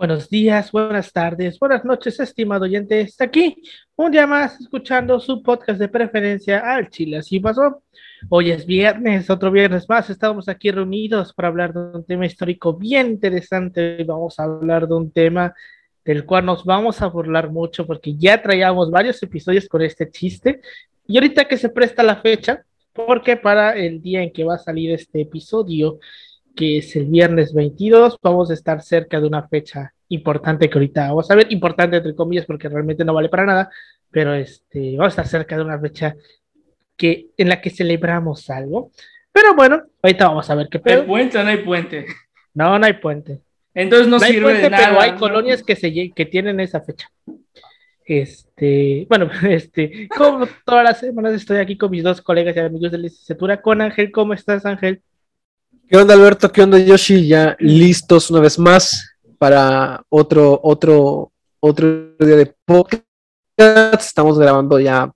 Buenos días, buenas tardes, buenas noches, estimado oyente. Está aquí un día más escuchando su podcast de preferencia al Chile. Así pasó. Hoy es viernes, otro viernes más. Estamos aquí reunidos para hablar de un tema histórico bien interesante. Vamos a hablar de un tema del cual nos vamos a burlar mucho porque ya traíamos varios episodios con este chiste. Y ahorita que se presta la fecha, porque para el día en que va a salir este episodio, que es el viernes 22, vamos a estar cerca de una fecha importante que ahorita vamos a ver, importante entre comillas porque realmente no vale para nada, pero este, vamos a estar cerca de una fecha que, en la que celebramos algo. Pero bueno, ahorita vamos a ver qué pedo. ¿Hay puente o no hay puente? No, no hay puente. Entonces no, sirve de nada. Pero hay colonias que, se, que tienen esa fecha. Este, bueno, este, como todas las semanas estoy aquí con mis dos colegas y amigos de licenciatura, con Ángel. ¿Cómo estás, Ángel? ¿Qué onda, Alberto? ¿Qué onda, Yoshi? Ya listos una vez más para otro, otro, otro día de podcast. Estamos grabando ya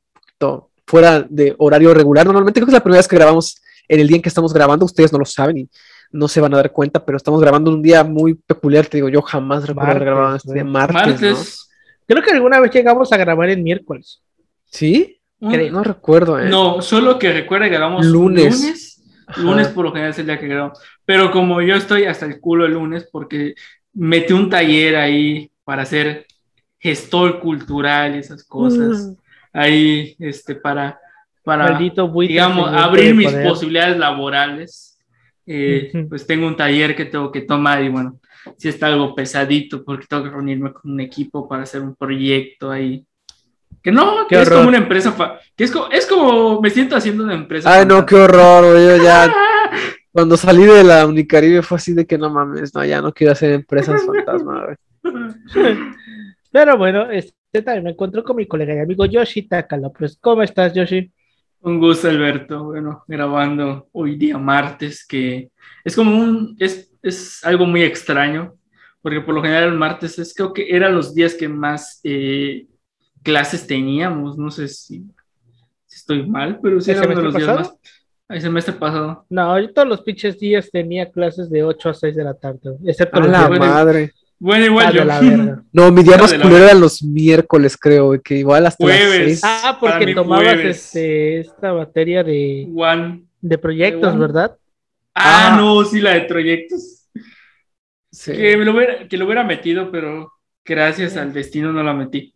fuera de horario regular. Normalmente creo que es la primera vez que grabamos en el día en que estamos grabando. Ustedes no lo saben y no se van a dar cuenta, pero estamos grabando un día muy peculiar. Te digo, yo jamás recuerdo haber grabado este día martes. Creo que alguna vez llegamos a grabar el miércoles. ¿Sí? No recuerdo. ¿eh? No, solo que recuerda que grabamos lunes. Lunes, por lo general es el día que grabamos. Pero como yo estoy hasta el culo el lunes porque metí un taller ahí para hacer gestor cultural y esas cosas. Ahí, este, para, para digamos, abrir mis posibilidades laborales. Eh, pues tengo un taller que tengo que tomar y bueno, si está algo pesadito porque tengo que reunirme con un equipo para hacer un proyecto ahí. Que no, que es como una empresa, que es como, es como, me siento haciendo una empresa. Ay, no, qué horror, yo ya, cuando salí de la Unicaribe fue así de que no mames, no, ya no quiero hacer empresas fantasma, Pero bueno, este también me encuentro con mi colega y amigo Yoshi Takalo. Pues, ¿cómo estás, Yoshi? Un gusto, Alberto. Bueno, grabando hoy día martes, que es como un, es es algo muy extraño, porque por lo general el martes es, creo que eran los días que más eh, clases teníamos, no sé si, estoy mal, pero sí eran los días más... El semestre pasado. No, yo todos los pinches días tenía clases de 8 a 6 de la tarde, excepto los la madre. Bueno, igual yo. no, mi día más culero eran los miércoles, creo, que igual hasta jueves. Ah, porque tomabas este, esta materia de, de proyectos, ¿verdad? Ah, ah, no, sí, la de proyectos. Que, lo hubiera, que lo hubiera metido, pero gracias al destino no la metí.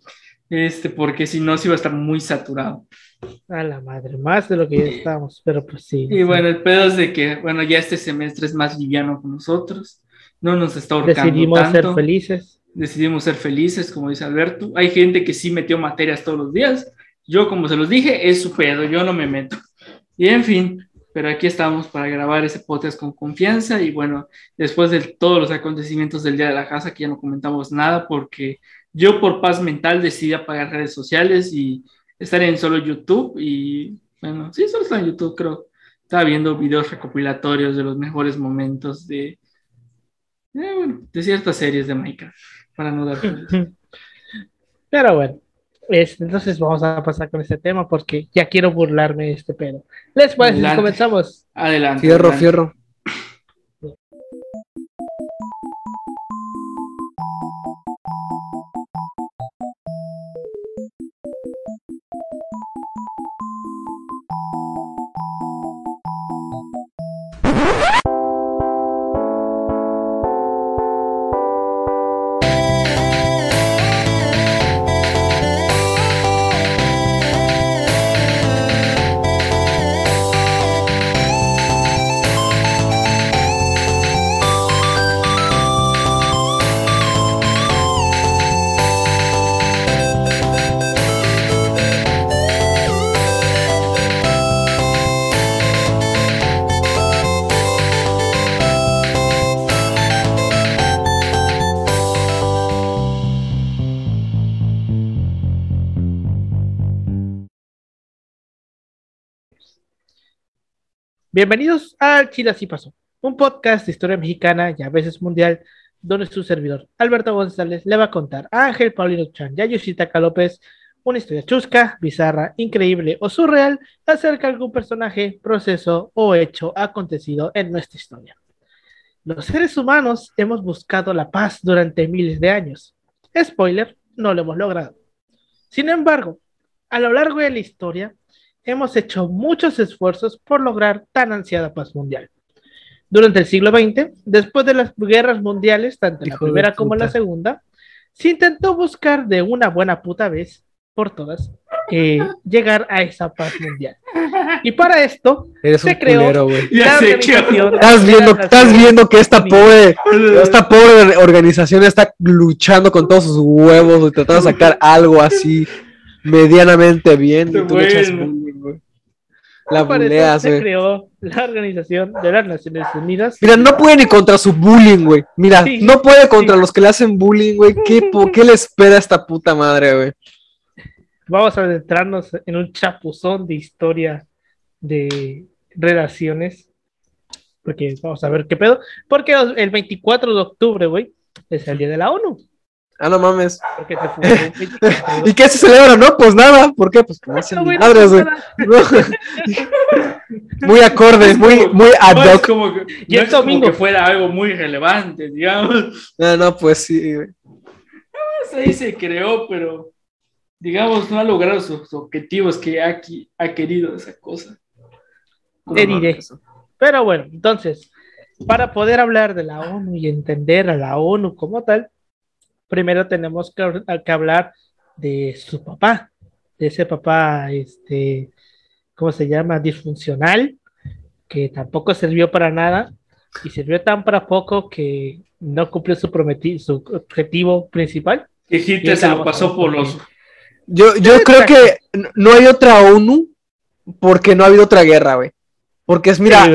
Este, porque si no, sí iba a estar muy saturado. A la madre, más de lo que ya estábamos, pero pues sí. Y bueno, el pedo es de que, bueno, ya este semestre es más liviano con nosotros. No nos está ahorcando Decidimos ser felices. Decidimos ser felices, como dice Alberto. Hay gente que sí metió materias todos los días. Yo, como se los dije, es su pedo, yo no me meto. Y en fin, pero aquí estamos para grabar ese podcast con confianza y bueno, después de todos los acontecimientos del Día de la Casa, que ya no comentamos nada porque yo por paz mental decidí apagar redes sociales y estar en solo YouTube y bueno, sí, solo está en YouTube creo. Estaba viendo videos recopilatorios de los mejores momentos de, eh, bueno, de ciertas series de Minecraft, para no dar... Pero bueno, entonces vamos a pasar con este tema porque ya quiero burlarme de este pedo. ¿Les parece si comenzamos? Adelante. Fierro, fierro. Bienvenidos a Chile Así Pasó, un podcast de historia mexicana y a veces mundial, donde su servidor, Alberto González, le va a contar a Ángel Paulino Chan y a Yoshitaka López una historia chusca, bizarra, increíble o surreal acerca de algún personaje, proceso o hecho acontecido en nuestra historia. Los seres humanos hemos buscado la paz durante miles de años. Spoiler, no lo hemos logrado. Sin embargo, a lo largo de la historia, hemos hecho muchos esfuerzos por lograr tan ansiada paz mundial. Durante el siglo XX, después de las guerras mundiales, tanto la primera como la segunda, se intentó buscar de una buena puta vez por todas eh, llegar a esa paz mundial. Y para esto se creó la organización. Estás viendo, estás viendo que esta pobre, esta pobre organización está luchando con todos sus huevos y tratando de sacar algo así medianamente bien. Y tú la buleas, se creó la Organización de las Naciones Unidas. Mira, no puede ni contra su bullying, güey. Mira, no puede contra los que le hacen bullying, güey. ¿Qué, ¿Qué le espera a esta puta madre, güey? Vamos a adentrarnos en un chapuzón de historia de relaciones. Porque vamos a ver qué pedo. Porque el 24 de octubre, güey, es el día de la ONU. Ah, no mames. ¿Y qué se celebra? No, pues nada. ¿Por qué? Pues como hacen madres, güey. muy acorde, muy, muy ad hoc. como que, y el domingo que fuera algo muy relevante, digamos. No, no, pues sí, güey. Ahí se creó, pero digamos, no ha logrado sus objetivos que ha, ha querido esa cosa. Te diré. Pero bueno, entonces, para poder hablar de la ONU y entender a la ONU como tal, primero tenemos que, hablar de su papá, de ese papá, este, ¿cómo se llama? Disfuncional, que tampoco sirvió para nada y sirvió tan para poco que no cumplió su, su objetivo principal. Y Hitler se lo pasó por los... Yo, yo creo que no hay otra ONU porque no ha habido otra guerra, güey. Porque es, mira,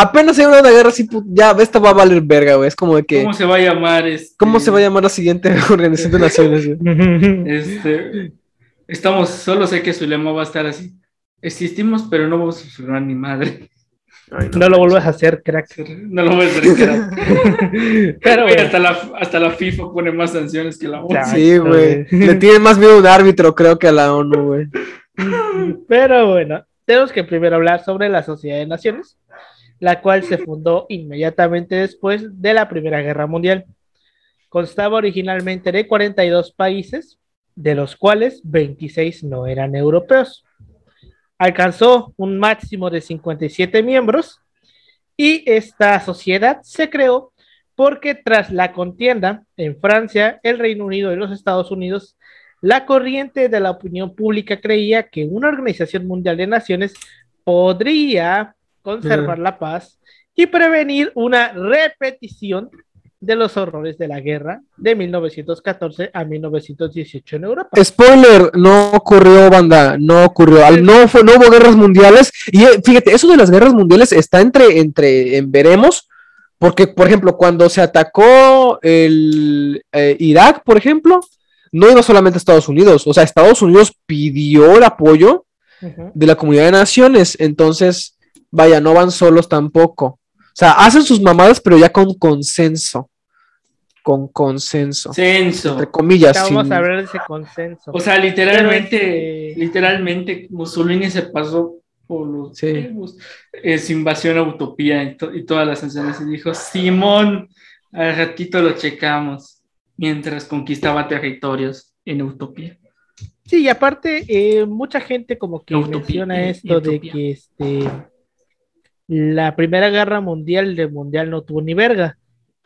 apenas hay una guerra así, ya esta va a valer verga, güey. Es como de que. ¿Cómo se va a llamar? Este... ¿Cómo se va a llamar la siguiente Organización de Naciones? este, estamos, solo sé que su lema va a estar así. Existimos, pero no vamos a sufrir ni madre. no, lo vuelvas a hacer, crack. No lo vuelvas a hacer, crack. pero hasta, la, hasta la FIFA pone más sanciones que la ONU. Sí, güey. Le tiene más miedo un árbitro, creo, que a la ONU, güey. Pero bueno, tenemos que primero hablar sobre la Sociedad de Naciones la cual se fundó inmediatamente después de la Primera Guerra Mundial. Constaba originalmente de 42 países, de los cuales 26 no eran europeos. Alcanzó un máximo de 57 miembros y esta sociedad se creó porque tras la contienda en Francia, el Reino Unido y los Estados Unidos, la corriente de la opinión pública creía que una organización mundial de naciones podría conservar la paz y prevenir una repetición de los horrores de la guerra de 1914 a 1918 en Europa. Spoiler, no ocurrió, banda, no ocurrió. No, fue, no hubo guerras mundiales. Y eh, fíjate, eso de las guerras mundiales está entre, entre, en veremos, porque, por ejemplo, cuando se atacó el eh, Irak, por ejemplo, no iba solamente a Estados Unidos, o sea, Estados Unidos pidió el apoyo de la comunidad de naciones, entonces vaya, no van solos tampoco. O sea, hacen sus mamadas, pero ya con consenso. Con consenso. Censo. Entre comillas. Vamos a hablar de ese consenso. O sea, literalmente, este, literalmente, Mussolini se pasó por los sí. es invasión a utopía y, todas las sanciones y dijo, Simón, al ratito lo checamos, mientras conquistaba territorios en utopía. Sí, y aparte, eh, mucha gente como que menciona esto de que este la Primera Guerra Mundial de Mundial no tuvo ni verga,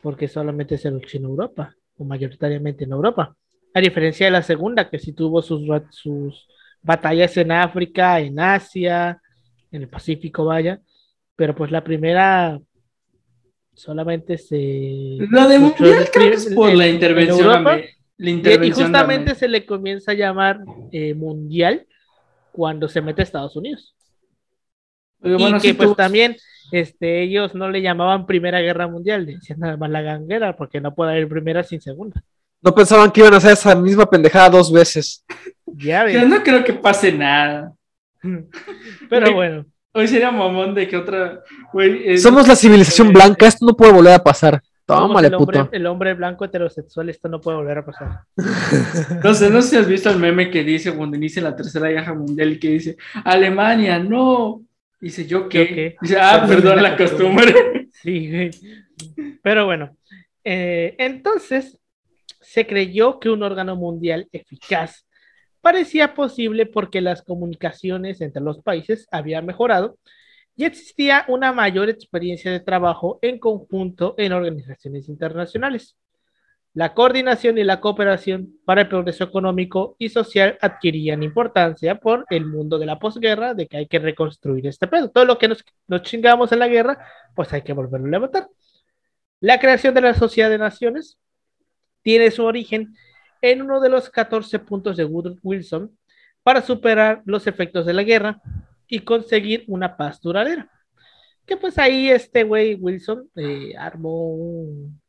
porque solamente se luchó en Europa, o mayoritariamente en Europa. A diferencia de la Segunda, que sí tuvo sus, sus batallas en África, en Asia, en el Pacífico, vaya. Pero pues la primera solamente se. La de Mundial por la intervención. y, justamente se le comienza a llamar eh, Mundial cuando se mete a Estados Unidos y que pues también este, ellos no le llamaban Primera Guerra Mundial, decían nada más la ganguera, porque no puede haber primera sin segunda. No pensaban que iban a hacer esa misma pendejada dos veces. Ya Yo no creo que pase nada. Pero bueno. Hoy sería mamón de que otra. Somos la civilización blanca, esto no puede volver a pasar. Tómale, el hombre, El hombre blanco heterosexual, esto no puede volver a pasar. no sé, no sé si has visto el meme que dice cuando inicia la tercera guerra mundial que dice Alemania, no, Dice, ¿yo qué? Dice, ah, perdón, la costumbre. Sí, güey. Pero bueno, eh, entonces se creyó que un órgano mundial eficaz parecía posible porque las comunicaciones entre los países habían mejorado y existía una mayor experiencia de trabajo en conjunto en organizaciones internacionales. La coordinación y la cooperación para el progreso económico y social adquirían importancia por el mundo de la posguerra, de que hay que reconstruir este pedo. Todo lo que nos, nos chingamos en la guerra, pues hay que volverlo a levantar. La creación de la Sociedad de Naciones tiene su origen en uno de los 14 puntos de Woodrow Wilson para superar los efectos de la guerra y conseguir una paz duradera. Que pues ahí este güey Wilson eh, armó un,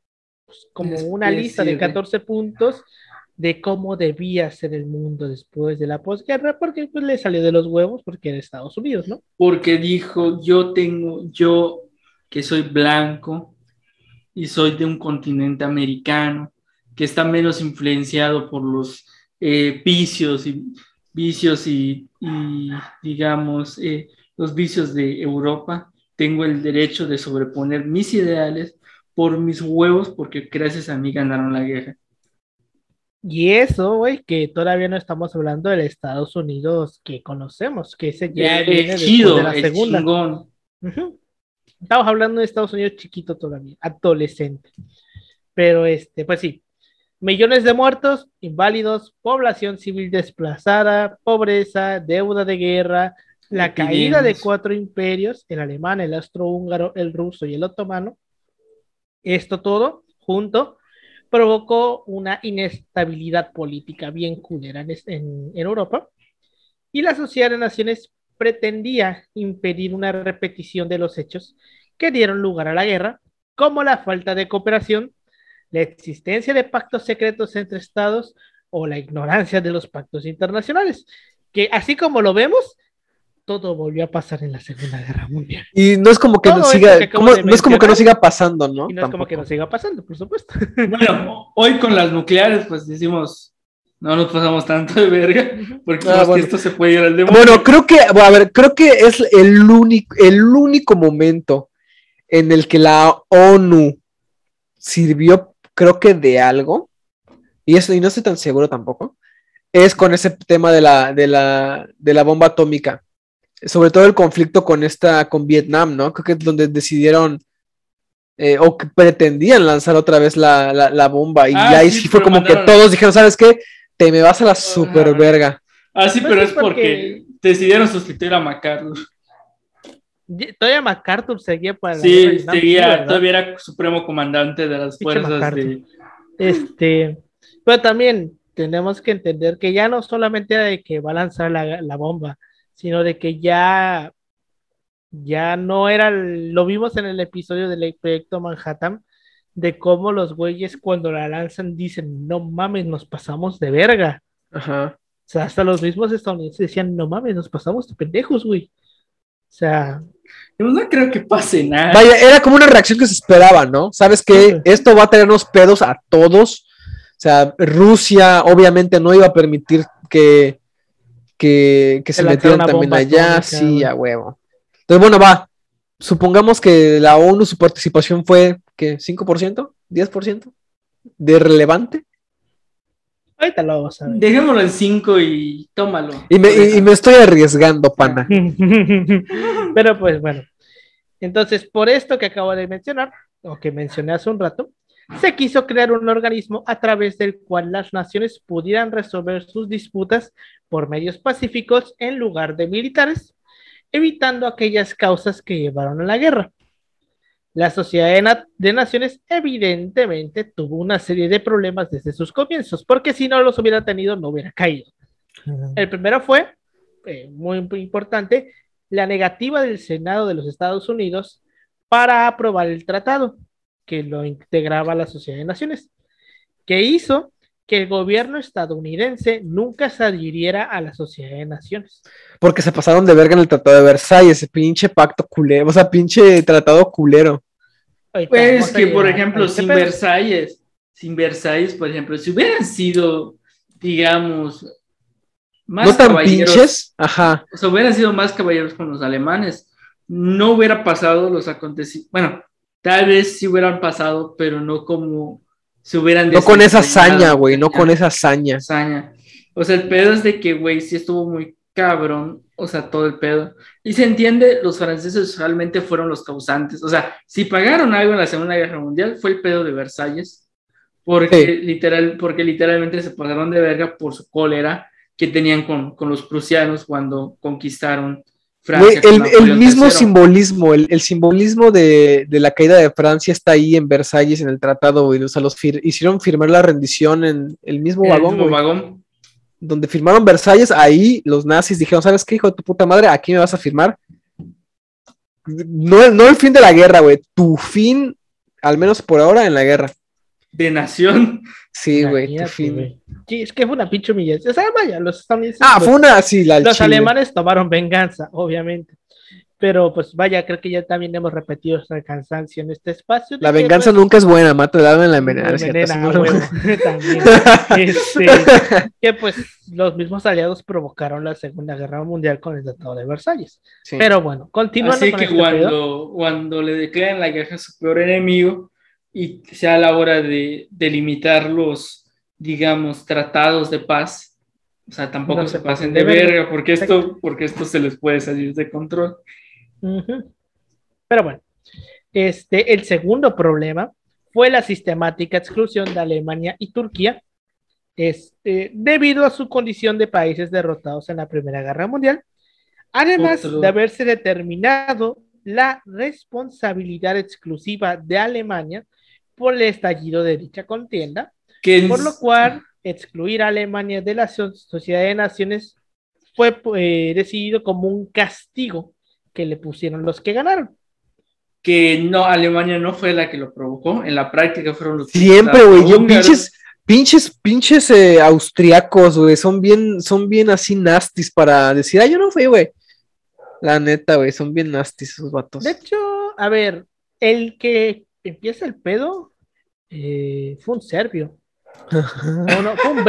como una lista de 14 puntos de cómo debía ser el mundo después de la posguerra, porque pues le salió de los huevos porque era Estados Unidos, ¿no? Porque dijo, yo tengo, yo que soy blanco y soy de un continente americano, que está menos influenciado por los eh, vicios y vicios y, digamos eh, los vicios de Europa, tengo el derecho de sobreponer mis ideales por mis huevos porque gracias a mí ganaron la guerra. Y eso, güey, que todavía no estamos hablando del Estados Unidos que conocemos, que ese ya viene de la segunda. Estamos hablando de Estados Unidos chiquito todavía, adolescente. Pero este, pues sí, millones de muertos, inválidos, población civil desplazada, pobreza, deuda de guerra, la caída de cuatro imperios, el alemán, el austrohúngaro, el ruso y el otomano. Esto todo junto provocó una inestabilidad política bien culera en, Europa y la Sociedad de Naciones pretendía impedir una repetición de los hechos que dieron lugar a la guerra, como la falta de cooperación, la existencia de pactos secretos entre estados o la ignorancia de los pactos internacionales, que así como lo vemos, todo volvió a pasar en la Segunda Guerra Mundial. Y no es como que no siga, no es como que no siga pasando, ¿no? Y no es como que no siga pasando, por supuesto. Bueno, hoy con las nucleares, pues decimos, no nos pasamos tanto de verga, porque ah, esto se puede ir al demonio. Bueno, creo que, a ver, creo que es el único, el único momento en el que la ONU sirvió, creo que de algo, y eso, y no estoy tan seguro tampoco, es con ese tema de la, de la, de la bomba atómica sobre todo el conflicto con esta, con Vietnam, ¿no? Creo que es donde decidieron eh, o que pretendían lanzar otra vez la, bomba y ah, ahí sí, fue como que todos dijeron, ¿sabes qué? Te me vas a la super verga. Ah, sí, pero es porque, decidieron sustituir a MacArthur. Todavía MacArthur seguía para Sí, seguía, todavía era supremo comandante de las fuerzas de... Este, pero también tenemos que entender que ya no solamente era de que va a lanzar la, la bomba, sino de que ya, ya no era, lo vimos en el episodio del proyecto Manhattan, de cómo los güeyes cuando la lanzan dicen, no mames, nos pasamos de verga. Ajá. O sea, hasta los mismos estadounidenses decían, no mames, nos pasamos de pendejos, güey. O sea, no creo que pase nada. Vaya, era como una reacción que se esperaba, ¿no? Sabes que esto va a tenernos pedos a todos. O sea, Rusia obviamente no iba a permitir que, que, se metieron también allá, sí, a huevo. Entonces, bueno, va. Supongamos que la ONU, su participación fue, ¿qué? ¿5%? ¿10%? ¿De relevante? Ahorita lo vamos a ver. Dejémoslo en 5 y tómalo. Y me, y me estoy arriesgando, pana. Pero pues bueno. Entonces, por esto que acabo de mencionar, o que mencioné hace un rato, se quiso crear un organismo a través del cual las naciones pudieran resolver sus disputas por medios pacíficos en lugar de militares, evitando aquellas causas que llevaron a la guerra. La Sociedad de, Naciones evidentemente tuvo una serie de problemas desde sus comienzos, porque si no los hubiera tenido no hubiera caído. El primero fue, eh, muy importante, la negativa del Senado de los Estados Unidos para aprobar el tratado que lo integraba la Sociedad de Naciones, que hizo que el gobierno estadounidense nunca se adhiriera a la Sociedad de Naciones. Porque se pasaron de verga en el Tratado de Versalles, ese pinche pacto culero, o sea, pinche tratado culero. Pues que, por ejemplo, sin Versalles, sin Versalles, por ejemplo, si hubieran sido, digamos, más no tan pinches, ajá. O sea, hubieran sido más caballeros con los alemanes, no hubiera pasado los acontecimientos, bueno, tal vez sí hubieran pasado, pero no como se hubieran No con esa hazaña, güey, no con esa hazaña. O sea, el pedo es de que, güey, sí estuvo muy cabrón, o sea, todo el pedo. Y se entiende, los franceses realmente fueron los causantes. O sea, si pagaron algo en la Segunda Guerra Mundial, fue el pedo de Versalles, porque, literal, porque literalmente se pagaron de verga por su cólera que tenían con, con los prusianos cuando conquistaron Francia. el, mismo simbolismo, el, simbolismo de, la caída de Francia está ahí en Versalles, en el tratado, güey. O sea, los hicieron firmar la rendición en el mismo vagón. Mismo vagón. Donde firmaron Versalles, ahí los nazis dijeron, ¿sabes qué, hijo de tu puta madre? Aquí me vas a firmar. No, no el fin de la guerra, güey. Tu fin, al menos por ahora, en la guerra. De nación. Sí, güey. Sí, es que fue una pinche humillación. O sea, vaya, los estadounidenses. Ah, fue una, sí, la Los alemanes tomaron venganza, obviamente. Pero pues vaya, creo que ya también hemos repetido esta cansancio en este espacio. La venganza nunca es buena, mata el en la envenena. Este, que pues los mismos aliados provocaron la Segunda Guerra Mundial con el Tratado de Versalles. Pero bueno, continuando. Así que este cuando, cuando le declaran la guerra a su peor enemigo y sea la hora de delimitar los digamos, tratados de paz. O sea, tampoco se, pasen de, verga, porque esto, porque esto se les puede salir de control. Pero bueno, este, el segundo problema fue la sistemática exclusión de Alemania y Turquía, este, debido a su condición de países derrotados en la Primera Guerra Mundial, además de haberse determinado la responsabilidad exclusiva de Alemania por el estallido de dicha contienda, por lo cual, excluir a Alemania de la Sociedad de Naciones fue eh, decidido como un castigo que le pusieron los que ganaron. Que no, Alemania no fue la que lo provocó, en la práctica fueron los Siempre, güey, yo pinches, pinches, pinches eh, austriacos, güey, son bien, son bien así nastis para decir, ah, yo no fui, güey. La neta, güey, son bien nastis esos vatos. De hecho, a ver, el que empieza el pedo eh, fue un serbio. No, no, fue un,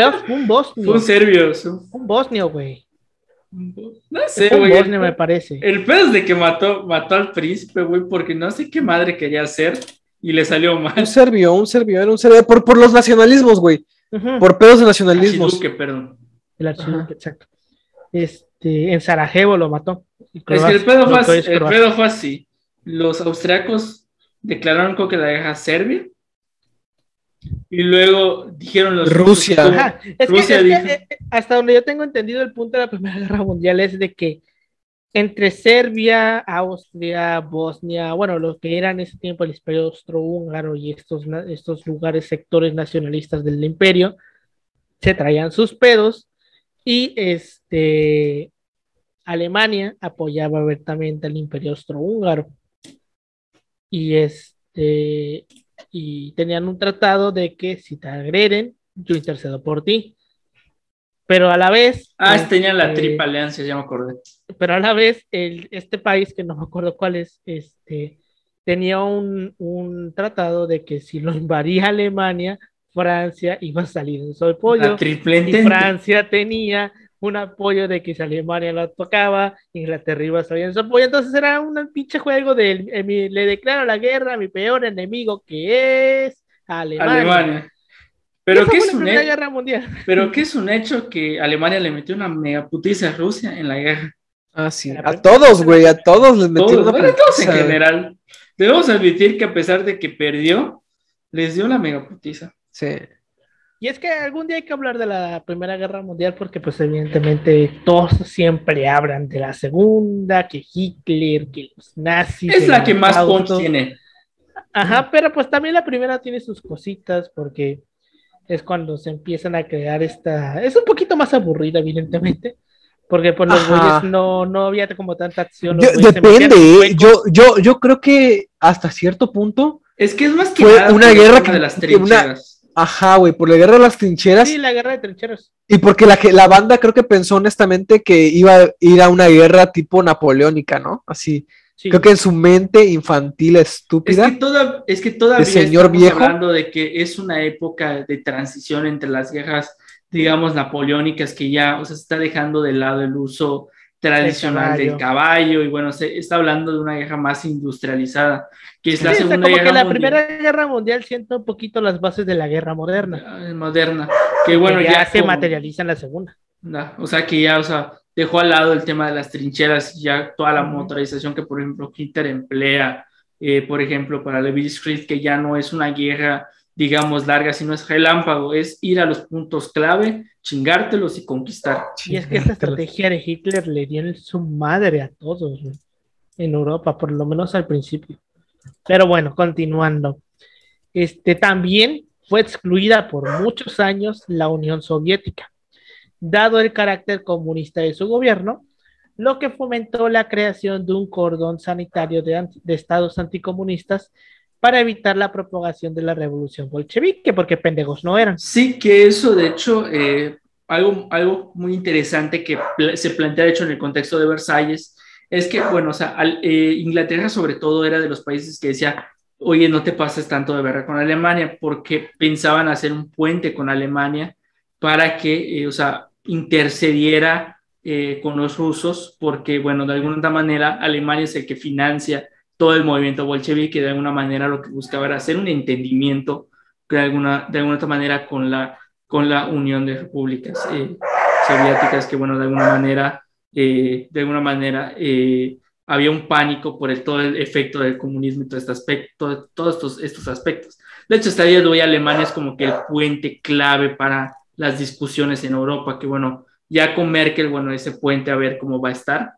un bosnio. Fue un serbio. Un bosnio, güey. No sé, güey. Un bosnio, me parece. El pedo es de que mató, mató al príncipe, güey, porque no sé qué madre quería hacer y le salió mal. Un serbio, un serbio, era un serbio. Por, por los nacionalismos, güey. Por pedos de nacionalismos. Archiduque, perdón. El archiduque, exacto. Este, en Sarajevo lo mató. Es que el pedo, fue, así, el pedo fue así. Los austriacos declararon que la deja Serbia y luego dijeron los Rusia. Eh, hasta donde yo tengo entendido el punto de la Primera Guerra Mundial es de que entre Serbia, Austria, Bosnia, bueno, los que eran en ese tiempo el imperio austrohúngaro y estos, estos lugares, sectores nacionalistas del imperio, se traían sus pedos y este Alemania apoyaba abiertamente al imperio austrohúngaro. Y este y tenían un tratado de que si te agreden, yo intercedo por ti. Pero a la vez. Ah, este, tenían la triple alianza, ya me acordé. Pero a la vez, el, este país, que no me acuerdo cuál es, este, tenía un, un tratado de que si lo invadía Alemania, Francia iba a salir en su apoyo. Y Francia tenía un apoyo de que si Alemania la tocaba, Inglaterra iba a salir en su apoyo. Entonces era un pinche juego de le declaro la guerra a mi peor enemigo que es Alemania. Pero ¿qué es un hecho? Guerra mundial. Pero qué es un hecho que Alemania le metió una mega putiza a Rusia en la guerra. Ah, sí. A todos, güey, a todos les metió una bueno, todos en general. Debemos admitir que a pesar de que perdió, les dio una mega putiza. Sí. Y es que algún día hay que hablar de la Primera Guerra Mundial porque pues evidentemente todos siempre hablan de la Segunda, que Hitler, que los nazis. Es la que más punch tiene. Ajá, pero pues también la primera tiene sus cositas porque es cuando se empiezan a crear esta... Es un poquito más aburrida, evidentemente. Porque pues los güeyes no, no había como tanta acción. depende, ¿eh? yo, yo, yo creo que hasta cierto punto... Es que es más que fue una guerra que, de las trincheras. Ajá, güey, por la guerra de las trincheras. Sí, la guerra de trincheras. Y porque la, la banda creo que pensó honestamente que iba a ir a una guerra tipo napoleónica, ¿no? Así. Creo que en su mente infantil estúpida. Es que, toda, es que todavía señor estamos viejo, hablando de que es una época de transición entre las guerras, digamos, napoleónicas, que ya, o sea, se está dejando de lado el uso tradicional del caballo. y bueno, se está hablando de una guerra más industrializada, que es la Segunda Guerra que la Primera Guerra Mundial sienta un poquito las bases de la guerra moderna. Ah, moderna, que bueno, ya, se materializa en la segunda. o sea, que ya, o sea, dejó al lado el tema de las trincheras, ya toda la motorización que, por ejemplo, Hitler emplea, eh, por ejemplo, para Levi Street, que ya no es una guerra digamos, larga, si no es relámpago, es ir a los puntos clave, chingártelos y conquistar. Y es que esa estrategia de Hitler le dio su madre a todos en Europa, por lo menos al principio. Pero bueno, continuando. Este también fue excluida por muchos años la Unión Soviética, dado el carácter comunista de su gobierno, lo que fomentó la creación de un cordón sanitario de, de estados anticomunistas para evitar la propagación de la revolución bolchevique, porque pendejos no eran. Sí, que eso, de hecho, eh, algo, algo muy interesante que se plantea, de hecho, en el contexto de Versalles, es que, bueno, o sea, eh, Inglaterra sobre todo era de los países que decía, oye, no te pases tanto de guerra con Alemania, porque pensaban hacer un puente con Alemania para que, eh, o sea, intercediera con los rusos, porque, bueno, de alguna manera Alemania es el que financia todo el movimiento bolchevique de alguna manera lo que buscaba era hacer un entendimiento de alguna, de alguna otra manera con la, con la Unión de Repúblicas eh, Soviéticas, que bueno, de alguna manera, eh, de alguna manera eh, había un pánico por el, todo el efecto del comunismo y todo este aspecto, todos estos, estos aspectos. De hecho, hasta el día de hoy Alemania es como que el puente clave para las discusiones en Europa, que bueno, ya con Merkel, bueno, ese puente a ver cómo va a estar,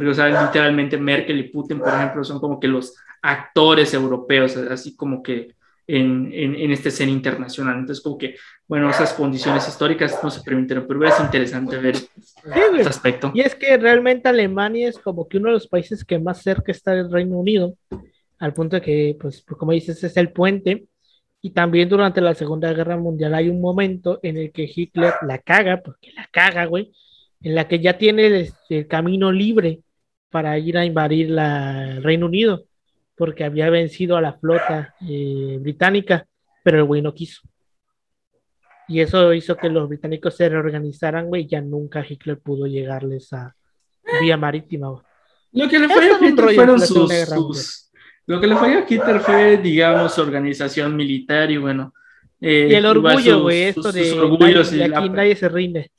porque, o sea, literalmente Merkel y Putin, por ejemplo, son como que los actores europeos, así como que en, en, en este escena internacional. Entonces, como que, bueno, esas condiciones históricas no se permitieron, pero es interesante ver este aspecto. Y es que realmente Alemania es como que uno de los países que más cerca está del Reino Unido, al punto de que, pues, como dices, es el puente. Y también durante la Segunda Guerra Mundial hay un momento en el que Hitler la caga, porque la caga, güey, en la que ya tiene el, camino libre para ir a invadir la, el Reino Unido, porque había vencido a la flota eh, británica, pero el güey no quiso. Y eso hizo que los británicos se reorganizaran, güey, y ya nunca Hitler pudo llegarles a vía marítima. Lo que le falló a Hitler fueron sus, Lo que le falló a Hitler fue, digamos, organización militar y bueno. Eh, y el orgullo, güey, esto de, de aquí nadie se rinde.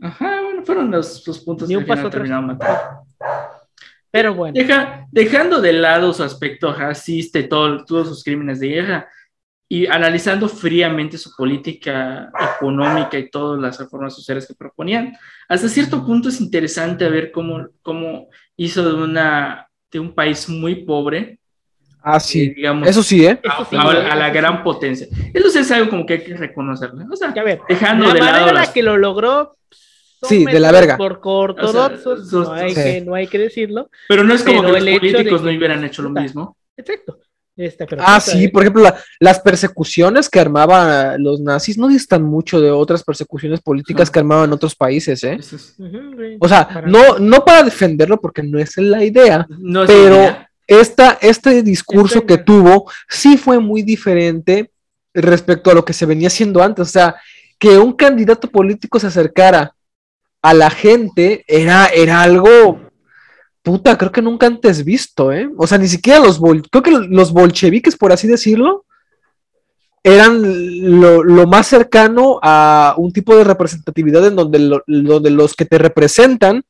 Ajá, bueno, fueron los, los puntos Ni un que paso terminaron Pero bueno. dejando de lado su aspecto racista y todo, todos sus crímenes de guerra y analizando fríamente su política económica y todas las reformas sociales que proponían, hasta cierto punto es interesante ver cómo, cómo hizo de, una, de un país muy pobre Ah, sí. Eh, digamos, eso sí, ¿eh? A, la gran potencia. Eso es algo como que hay que reconocerlo. O sea, a ver, dejando de lado. La que lo logró sí, de la verga. Por ortodoxos, no, hay que, no hay que decirlo. Pero no es como que los políticos no hubieran hecho lo mismo. Exacto. Este, ah, sí, por ejemplo, las persecuciones que armaban los nazis no distan mucho de otras persecuciones políticas que armaban otros países, ¿eh? o sea, no, no para defenderlo porque no es la idea, pero esta, este discurso que tuvo sí fue muy diferente respecto a lo que se venía haciendo antes, o sea, que un candidato político se acercara a la gente era, era algo, puta, creo que nunca antes visto, ¿eh? O sea, ni siquiera los, creo que los bolcheviques, por así decirlo, eran lo, más cercano a un tipo de representatividad en donde, donde los que te representan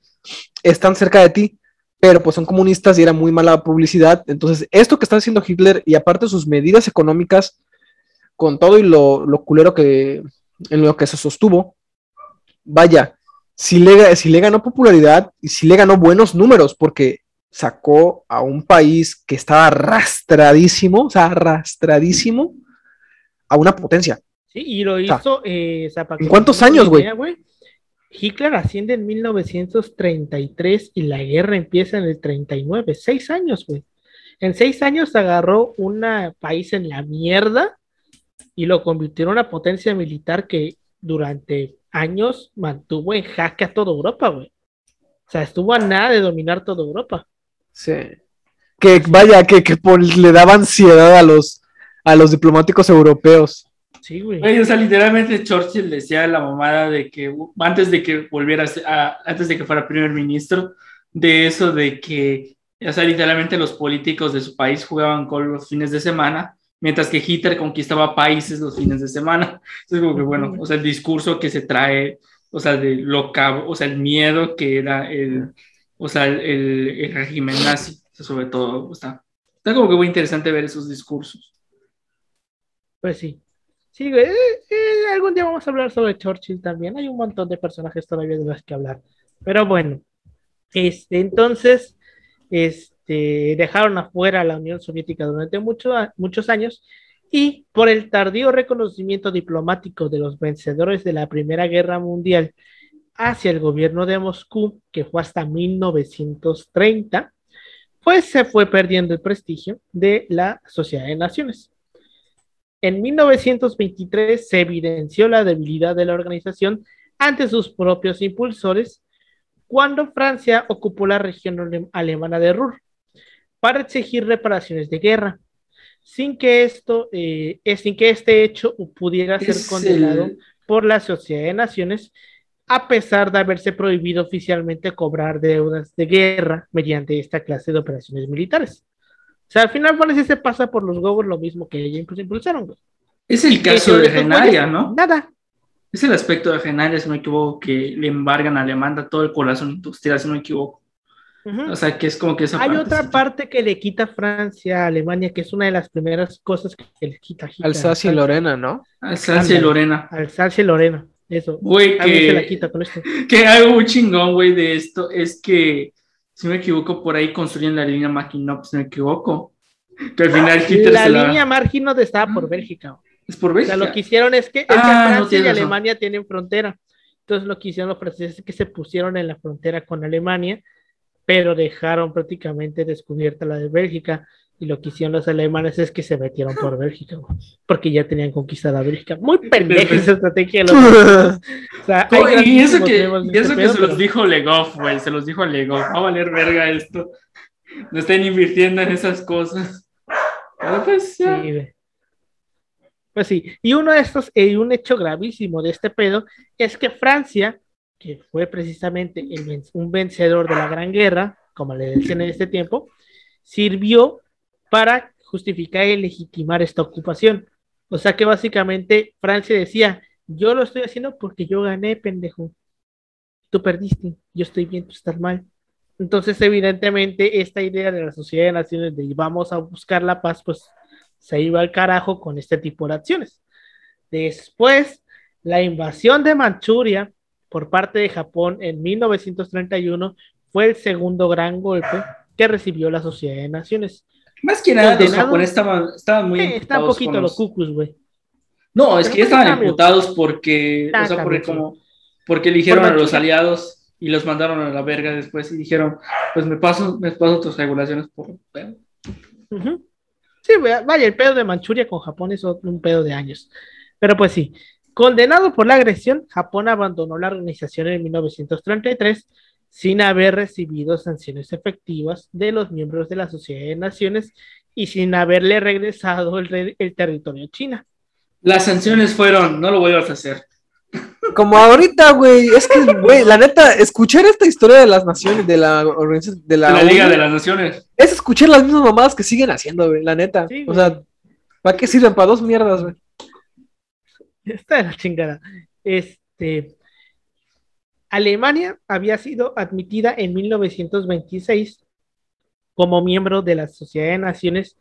están cerca de ti, pero pues son comunistas y era muy mala publicidad. Entonces, esto que está haciendo Hitler y aparte sus medidas económicas, con todo y lo, lo culero que en lo que se sostuvo, vaya, si le, si le ganó popularidad y si le ganó buenos números, porque sacó a un país que estaba arrastradísimo, o sea, arrastradísimo a una potencia. Sí, y lo hizo. Eh, ¿En cuántos años, güey? Hitler asciende en 1933 y la guerra empieza en el 39. Seis años, güey. En seis años agarró un país en la mierda y lo convirtió en una potencia militar que durante años mantuvo en jaque a toda Europa, güey. O sea, estuvo a nada de dominar toda Europa. Sí. Que vaya, que, le daba ansiedad a los, a los diplomáticos europeos. Sí, güey. o sea, literalmente Churchill decía la mamada de que antes de que volviera a, antes de que fuera primer ministro, de eso de que, o sea, literalmente los políticos de su país jugaban con los fines de semana, mientras que Hitler conquistaba países los fines de semana. Entonces, como que bueno, o sea, el discurso que se trae, o sea, de lo cabo, o sea, el miedo que era el, o sea, el, el régimen nazi, sobre todo, está, está como que muy interesante ver esos discursos. Pues sí. Sí. Eh, eh, algún día vamos a hablar sobre Churchill también. Hay un montón de personajes todavía de los que hablar. Pero bueno, este, entonces, este, dejaron afuera a la Unión Soviética durante mucho, muchos años y por el tardío reconocimiento diplomático de los vencedores de la Primera Guerra Mundial hacia el gobierno de Moscú, que fue hasta 1930, pues se fue perdiendo el prestigio de la Sociedad de Naciones. En 1923 se evidenció la debilidad de la organización ante sus propios impulsores cuando Francia ocupó la región alemana de Ruhr para exigir reparaciones de guerra, sin que, esto, eh, sin que este hecho pudiera ser condenado por la Sociedad de Naciones, a pesar de haberse prohibido oficialmente cobrar deudas de guerra mediante esta clase de operaciones militares. O sea, al final parece que se pasa por los huevos lo mismo que ellos impulsaron, Es el caso de Genaria, ¿no? Nada. Es el aspecto de Genaria, si no me equivoco, que le embargan a Alemania todo el corazón industrial, si no me equivoco. O sea, que es como que esa Hay otra parte que le quita Francia a Alemania, que es una de las primeras cosas que le quita. Alsacia y Lorena, ¿no? Alsacia y Lorena. Alsacia y Lorena, eso. Güey, que, se la quita con esto. que algo muy chingón, güey, de esto es que si me equivoco, por ahí construyen la línea Maginot, si me equivoco. Que al final Hitler La línea Maginot estaba por ah, Bélgica. Es por Bélgica. O sea, lo que hicieron es que, ah, Francia y Alemania tienen frontera. Entonces lo que hicieron los franceses es que se pusieron en la frontera con Alemania, pero dejaron prácticamente descubierta la de Bélgica y lo que hicieron los alemanes es que se metieron por Bélgica, porque ya tenían conquistada Bélgica. Muy pendeja esa estrategia. Los... o sea, y eso que, eso que se los dijo Legoff, güey, se los dijo Legoff. Va a valer verga esto. No estén invirtiendo en esas cosas. pues, sí, pues sí, y uno de estos, y un hecho gravísimo de este pedo, es que Francia, que fue precisamente un vencedor de la Gran Guerra, como le decían en este tiempo, sirvió para justificar y legitimar esta ocupación. O sea que básicamente Francia decía, yo lo estoy haciendo porque yo gané, pendejo. Tú perdiste, yo estoy bien, tú estás mal. Entonces, evidentemente, esta idea de la Sociedad de Naciones de vamos a buscar la paz, pues se iba al carajo con este tipo de acciones. Después, la invasión de Manchuria por parte de Japón en 1931 fue el segundo gran golpe que recibió la Sociedad de Naciones. Más que nada, los japoneses estaban, estaban muy. Eh, un poquito los, cucus, güey. No, es que ya estaban imputados porque. o sea, porque como. Porque eligieron a los aliados y los mandaron a la verga después y dijeron, pues me paso, me paso tus regulaciones por. Sí, vaya, el pedo de Manchuria con Japón es un pedo de años. Pero pues sí, condenado por la agresión, Japón abandonó la organización en 1933 sin haber recibido sanciones efectivas de los miembros de la Sociedad de Naciones y sin haberle regresado el, territorio a China. Las sanciones fueron, no lo voy a hacer. Como ahorita, güey, es que, güey, la neta, escuchar esta historia de las naciones, de la organización, de la, Liga de las Naciones, es escuchar las mismas mamadas que siguen haciendo, güey, la neta. o sea, ¿para qué sirven? Para dos mierdas, güey. Esta es la chingada. Este, Alemania había sido admitida en 1926 como miembro de la Sociedad de Naciones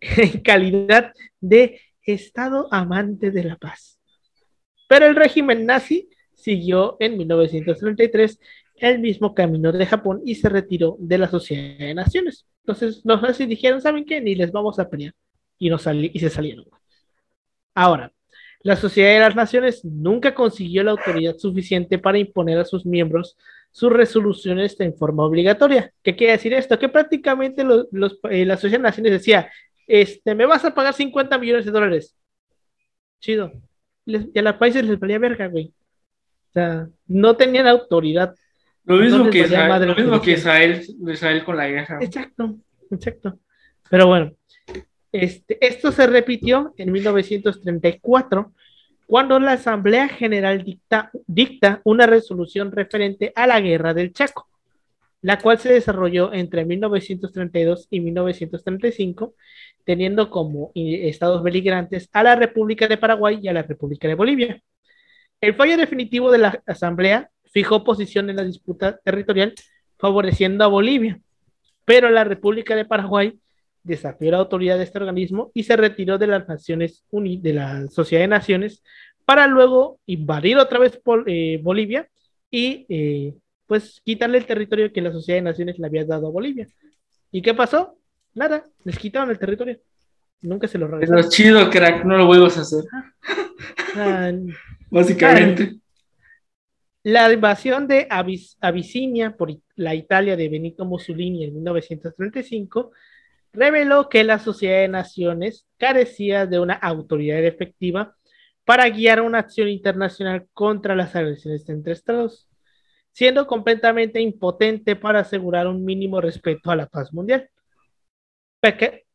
en calidad de Estado amante de la paz. Pero el régimen nazi siguió en 1933 el mismo camino de Japón y se retiró de la Sociedad de Naciones. Entonces los nazis dijeron, ¿saben qué? Ni les vamos a pelear. Y se salieron. Ahora, la Sociedad de las Naciones nunca consiguió la autoridad suficiente para imponer a sus miembros sus resoluciones en forma obligatoria. ¿Qué quiere decir esto? Que prácticamente los, eh, la Sociedad de Naciones decía, este, me vas a pagar 50 millones de dólares. Chido. y a los países les valía verga, güey. O sea, no tenían autoridad. Lo mismo, que Israel, lo mismo que Israel, con la guerra. Exacto, exacto. Pero bueno, este, esto se repitió en 1934 cuando la Asamblea General dicta, una resolución referente a la Guerra del Chaco, la cual se desarrolló entre 1932 y 1935, teniendo como estados beligerantes a la República de Paraguay y a la República de Bolivia. El fallo definitivo de la Asamblea fijó posición en la disputa territorial favoreciendo a Bolivia, pero la República de Paraguay desafió la autoridad de este organismo y se retiró de las Naciones Unidas, de la Sociedad de Naciones, para luego invadir otra vez eh, Bolivia y eh, pues quitarle el territorio que la Sociedad de Naciones le había dado a Bolivia. ¿Y qué pasó? Nada, les quitaron el territorio. Nunca se lo regresaron. Pero chido, crack, no lo vuelvas a hacer. Ah, Básicamente. La invasión de Abisinia por la Italia de Benito Mussolini en 1935 reveló que la Sociedad de Naciones carecía de una autoridad efectiva para guiar una acción internacional contra las agresiones entre estados, siendo completamente impotente para asegurar un mínimo respeto a la paz mundial.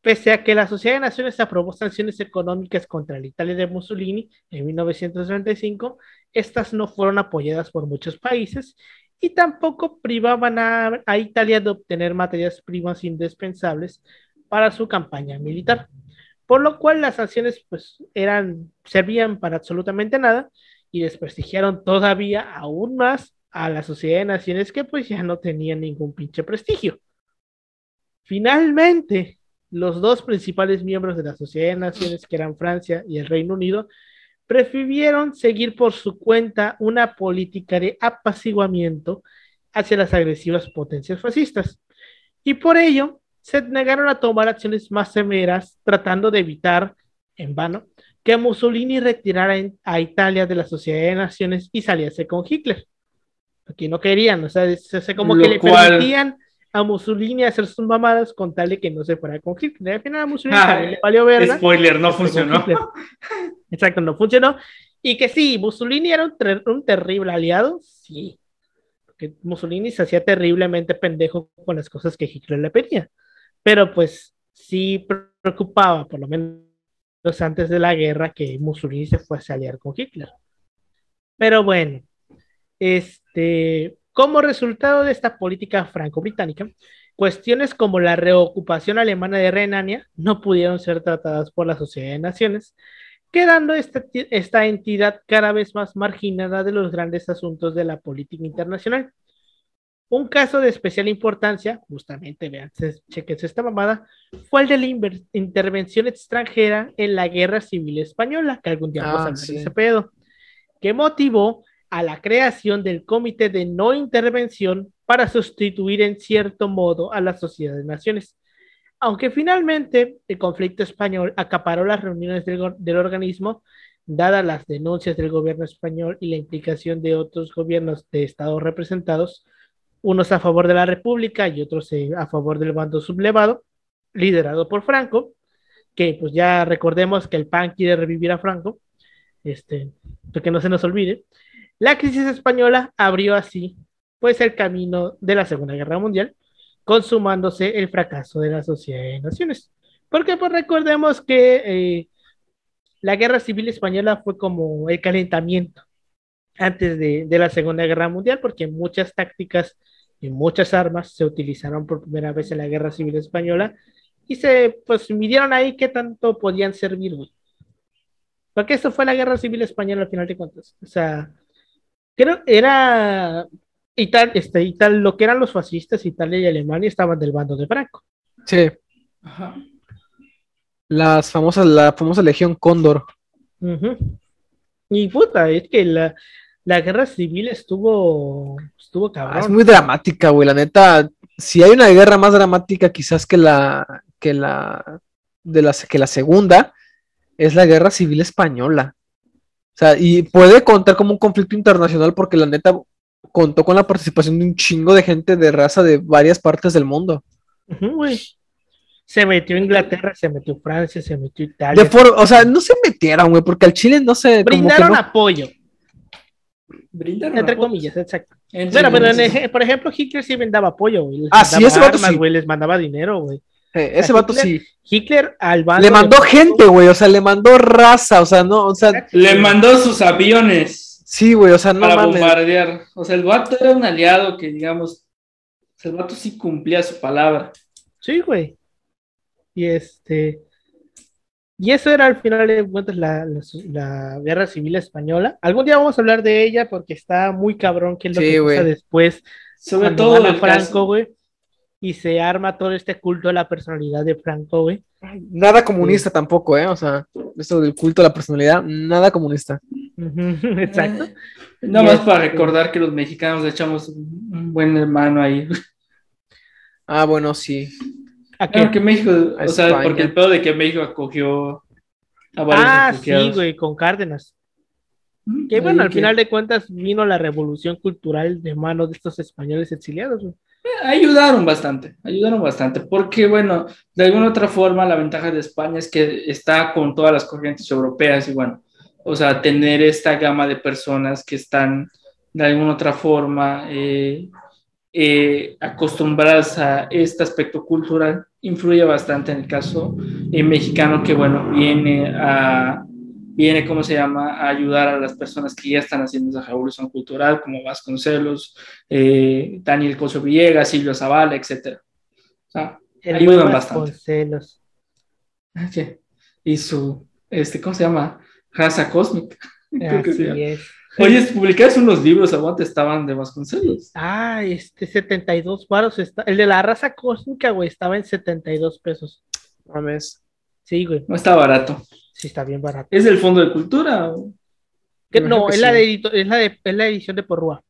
Pese a que la Sociedad de Naciones aprobó sanciones económicas contra la Italia de Mussolini en 1935, estas no fueron apoyadas por muchos países y tampoco privaban a, a Italia de obtener materias primas indispensables para su campaña militar, por lo cual las sanciones pues eran, servían para absolutamente nada y desprestigiaron todavía aún más a la Sociedad de Naciones que pues ya no tenían ningún pinche prestigio. Finalmente, los dos principales miembros de la Sociedad de Naciones, que eran Francia y el Reino Unido, prefirieron seguir por su cuenta una política de apaciguamiento hacia las agresivas potencias fascistas. Y por ello, se negaron a tomar acciones más severas, tratando de evitar, en vano, que Mussolini retirara a Italia de la Sociedad de Naciones y saliese con Hitler. Aquí no querían, o sea, se como que le permitían a Mussolini hacer sus mamadas con tal de que no se fuera con Hitler. Al final a Mussolini ah, le valió verga. Spoiler, no funcionó. Exacto, no funcionó. Y que sí, Mussolini era un, un terrible aliado, sí. Porque Mussolini se hacía terriblemente pendejo con las cosas que Hitler le pedía pero pues sí preocupaba, por lo menos antes de la guerra, que Mussolini se fuese a aliar con Hitler. Pero bueno, este, como resultado de esta política franco-británica, cuestiones como la reocupación alemana de Renania no pudieron ser tratadas por la Sociedad de Naciones, quedando esta, esta entidad cada vez más marginada de los grandes asuntos de la política internacional. Un caso de especial importancia, justamente, vean, chequense esta mamada, fue el de la intervención extranjera en la Guerra Civil Española, que algún día vamos a ah, hablar de ese pedo, que motivó a la creación del Comité de No Intervención para sustituir en cierto modo a la Sociedad de Naciones. Aunque finalmente el conflicto español acaparó las reuniones del, del organismo, dadas las denuncias del gobierno español y la implicación de otros gobiernos de estados representados, unos a favor de la República y otros eh, a favor del bando sublevado, liderado por Franco, que pues ya recordemos que el PAN quiere revivir a Franco, este, que no se nos olvide. La crisis española abrió así pues el camino de la Segunda Guerra Mundial, consumándose el fracaso de la Sociedad de Naciones. Porque pues recordemos que eh, la Guerra Civil Española fue como el calentamiento antes de, de, la Segunda Guerra Mundial, porque muchas tácticas y muchas armas se utilizaron por primera vez en la Guerra Civil Española y se pues midieron ahí qué tanto podían servir, güey. Porque esto fue la Guerra Civil Española al final de cuentas. O sea, creo era y tal, este, y tal, lo que eran los fascistas, Italia y Alemania estaban del bando de Franco. Sí. Ajá. Las famosas, la famosa Legión Cóndor. Y puta, es que la, la guerra civil estuvo, estuvo ah, cabrón. es muy dramática, güey, la neta. Si hay una guerra más dramática quizás que la, que la, de la, que la segunda, es la guerra civil española. O sea, y puede contar como un conflicto internacional porque la neta contó con la participación de un chingo de gente de raza de varias partes del mundo. Se metió Inglaterra, se metió Francia, se metió Italia. o sea, no se metieron, güey, porque al Chile no se. Brindaron apoyo. Entre comillas, exacto. pero, por ejemplo, Hitler sí vendaba apoyo, güey. Ah, sí, armas, güey, les mandaba dinero, güey. Eh, ese vato sí. Hitler al bando. Le mandó gente, güey, o sea, le mandó raza, o sea, no, o sea. Le mandó sus aviones. Sí, güey, o sea, no para bombardear. O sea, el vato era un aliado que, digamos, el vato sí cumplía su palabra. Sí, güey. Y este. Y eso era al final de cuentas la, la, guerra civil española. Algún día vamos a hablar de ella porque está muy cabrón que es lo que pasa después. Sobre todo de Franco, güey. Y se arma todo este culto a la personalidad de Franco, güey. Nada comunista tampoco, ¿eh? O sea, esto del culto a la personalidad, nada comunista. Exacto. Eh, nada más para este recordar que los mexicanos echamos un buen hermano ahí. Ah, bueno, sí. ¿A que México, o sea, porque el pedo de que México acogió a varios Ah, sí, güey, con Cárdenas. Mm, que bueno, al final de cuentas vino la revolución cultural de mano de estos españoles exiliados. Güey. Eh, ayudaron bastante, ayudaron bastante, porque bueno, de alguna otra forma la ventaja de España es que está con todas las corrientes europeas y bueno, o sea, tener esta gama de personas que están de alguna otra forma eh, eh, acostumbradas a este aspecto cultural influye bastante en el caso eh, mexicano que, bueno, viene a, viene, ¿cómo se llama?, a ayudar a las personas que ya están haciendo esa revolución cultural, como Vasconcelos, eh, Daniel Coso Villegas, Silvio Zavala, etc. O sea, ayudan bastante. Y su, este, ¿cómo se llama? Raza cósmica. Así es. Oye, publicaste unos libros, aguante, estaban de Vasconcelos. Ah, este 72 baros, está, el de la raza cósmica, güey, estaba en 72 pesos. Mames. Sí, güey. No está barato. Sí, está bien barato. ¿Es del Fondo de Cultura? no, es, la de, es, la de, es la edición de Porrúa.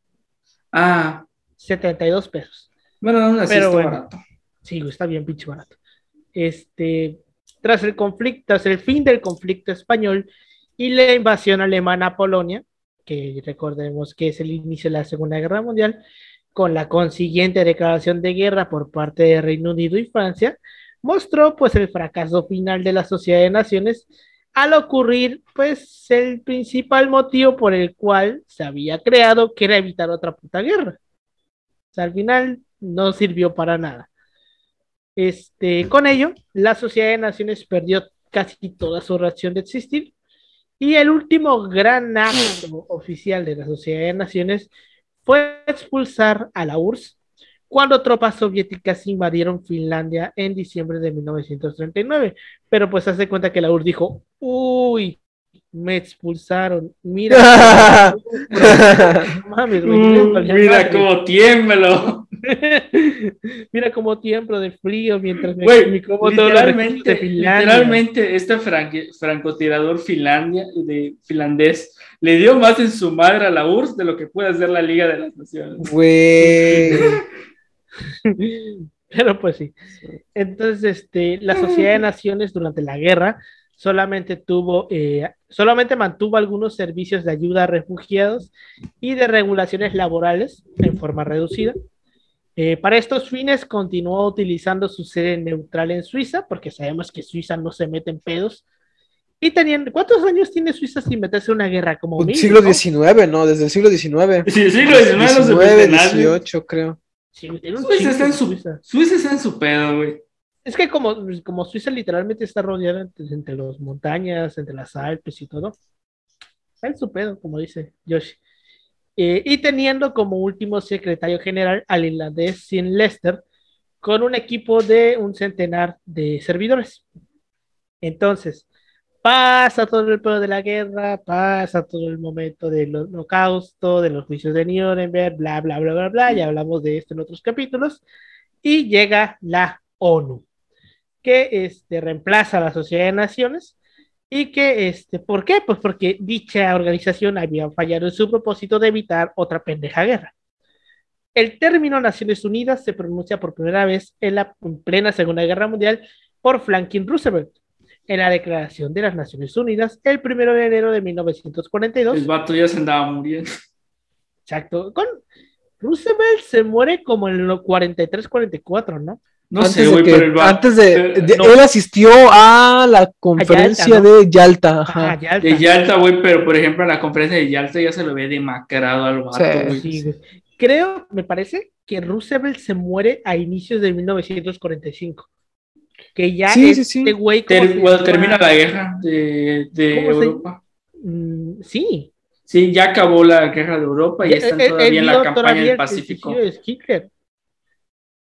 Ah. 72 pesos. Bueno, aún así está barato. Sí, güey, está bien pinche barato. Este, tras el conflicto, tras el fin del conflicto español y la invasión alemana a Polonia, que recordemos que es el inicio de la Segunda Guerra Mundial, con la consiguiente declaración de guerra por parte de Reino Unido y Francia, mostró pues el fracaso final de la Sociedad de Naciones al ocurrir pues el principal motivo por el cual se había creado, que era evitar otra puta guerra. Al final no sirvió para nada. Este, con ello, la Sociedad de Naciones perdió casi toda su reacción de existir y el último gran acto oficial de la Sociedad de Naciones fue expulsar a la URSS cuando tropas soviéticas invadieron Finlandia en diciembre de 1939. Pero pues hace cuenta que la URSS dijo, uy, me expulsaron, mira. mira cómo tiemblo. Mira cómo tiemblo de frío mientras me, como literalmente, literalmente este francotirador Finlandia, de finlandés le dio más en su madre a la URSS de lo que puede hacer la Liga de las Naciones. Pero pues sí. Entonces, este, la Sociedad de Naciones durante la guerra solamente tuvo, eh, solamente mantuvo algunos servicios de ayuda a refugiados y de regulaciones laborales en forma reducida. Eh, para estos fines continuó utilizando su sede neutral en Suiza, porque sabemos que Suiza no se mete en pedos. Y tenían, ¿cuántos años tiene Suiza sin meterse en una guerra? Como un siglo XIX, ¿no? Desde el siglo XIX. Sí, el siglo XIX, XIX, XVIII, creo. Suiza, está en su, Suiza. está en su pedo, güey. Es que como, como Suiza literalmente está rodeada entre, las montañas, entre las Alpes y todo, está en su pedo, como dice Yoshi. Eh, y teniendo como último secretario general al irlandés Sin Lester, con un equipo de un centenar de servidores. Entonces, pasa todo el pedo de la guerra, pasa todo el momento del holocausto, de los juicios de Nuremberg, bla, bla, bla, bla, bla, ya hablamos de esto en otros capítulos, y llega la ONU, que este, reemplaza a la Sociedad de Naciones y que, este, ¿por qué? Pues porque dicha organización había fallado en su propósito de evitar otra pendeja guerra. El término Naciones Unidas se pronuncia por primera vez en la plena Segunda Guerra Mundial por Franklin Roosevelt, en la Declaración de las Naciones Unidas el 1 de enero de 1942. El vato ya se andaba muriendo. Exacto. Con Roosevelt se muere como en el 43-44, ¿no? No antes sé, güey, pero el Antes de. Él asistió a la conferencia de Yalta. Ajá. De Yalta, güey, pero por ejemplo, a la conferencia de Yalta ya se lo ve demacrado al vato, güey. Creo, me parece, que Roosevelt se muere a inicios de 1945. Que ya Sí, sí, este güey. ¿cómo Ter- bueno, termina la guerra de, de ¿Cómo se- Europa. Mm, sí. Sí, ya acabó la guerra de Europa y Ya- están él- él todavía en la campaña del el Pacífico. de Hitler.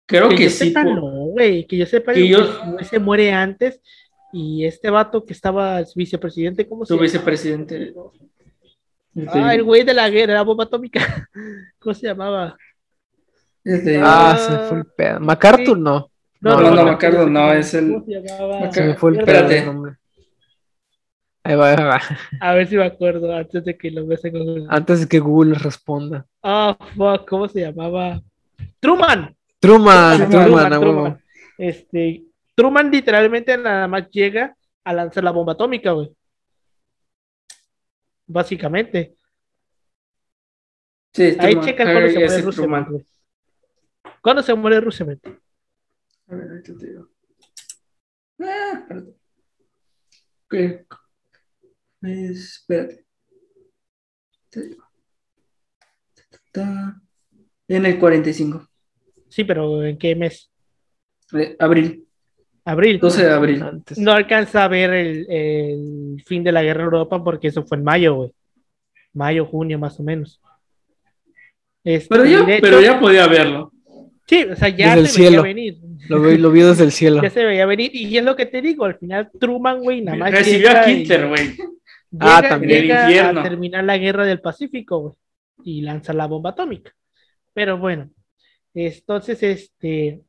Creo que, que yo sí. sepa, po- no, güey. Que yo sepa, Que yo- se muere antes. Y este vato que estaba vicepresidente, ¿cómo se Su llama? vicepresidente. Ah, el güey de la guerra, la bomba atómica. ¿Cómo se llamaba? Este- Ah, Ah, se fue el pedo. MacArthur sí. no. No, no, MacArthur no, es el- ¿Cómo se llamaba? Maca- Se me fue el pedo Espérate. nombre. Ahí va, ahí va. A ver si me acuerdo antes de que lo ves en Google. Antes de que Google responda. Ah, fuck, ¿cómo se llamaba? Truman. Truman, Truman, Truman. Truman. Este, Truman literalmente nada más llega a lanzar la bomba atómica, güey. Básicamente. Sí, Ahí Truman, checa cuando se muere Roosevelt. ¿Cuándo se muere Roosevelt? A ver, ahorita te digo. Ah, espérate. ¿Qué? Espérate. Te digo. Ta, ta, ta. En el 45. Sí, pero ¿en qué mes? Eh, abril. Abril. 12 de abril. Antes. No alcanza a ver el, el fin de la guerra en Europa porque eso fue en mayo, güey. Mayo, junio, más o menos. Este, Pero ya, hecho, pero ya podía verlo. Sí, o sea, ya Desde el se veía cielo. venir. Lo, vi- lo vio desde el cielo. Ya se veía venir. Y es lo que te digo, al final Truman, güey, nada más. Recibió llega a Hitler, güey. Ah, también. llega El infierno. a terminar la guerra del Pacífico, güey, y lanza la bomba atómica. Pero bueno, entonces, este,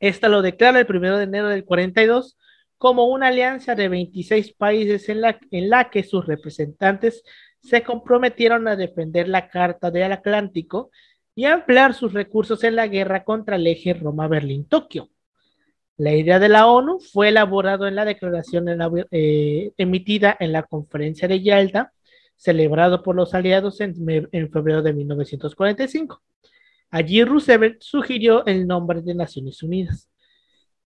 esta lo declara el primero de enero del 42 como una alianza de 26 países en la, que sus representantes se comprometieron a defender la Carta del Atlántico y a emplear sus recursos en la guerra contra el eje Roma-Berlín-Tokio. La idea de la ONU fue elaborado en la declaración eh, emitida en la conferencia de Yalta, celebrado por los aliados en, en febrero de 1945. Allí Roosevelt sugirió el nombre de Naciones Unidas.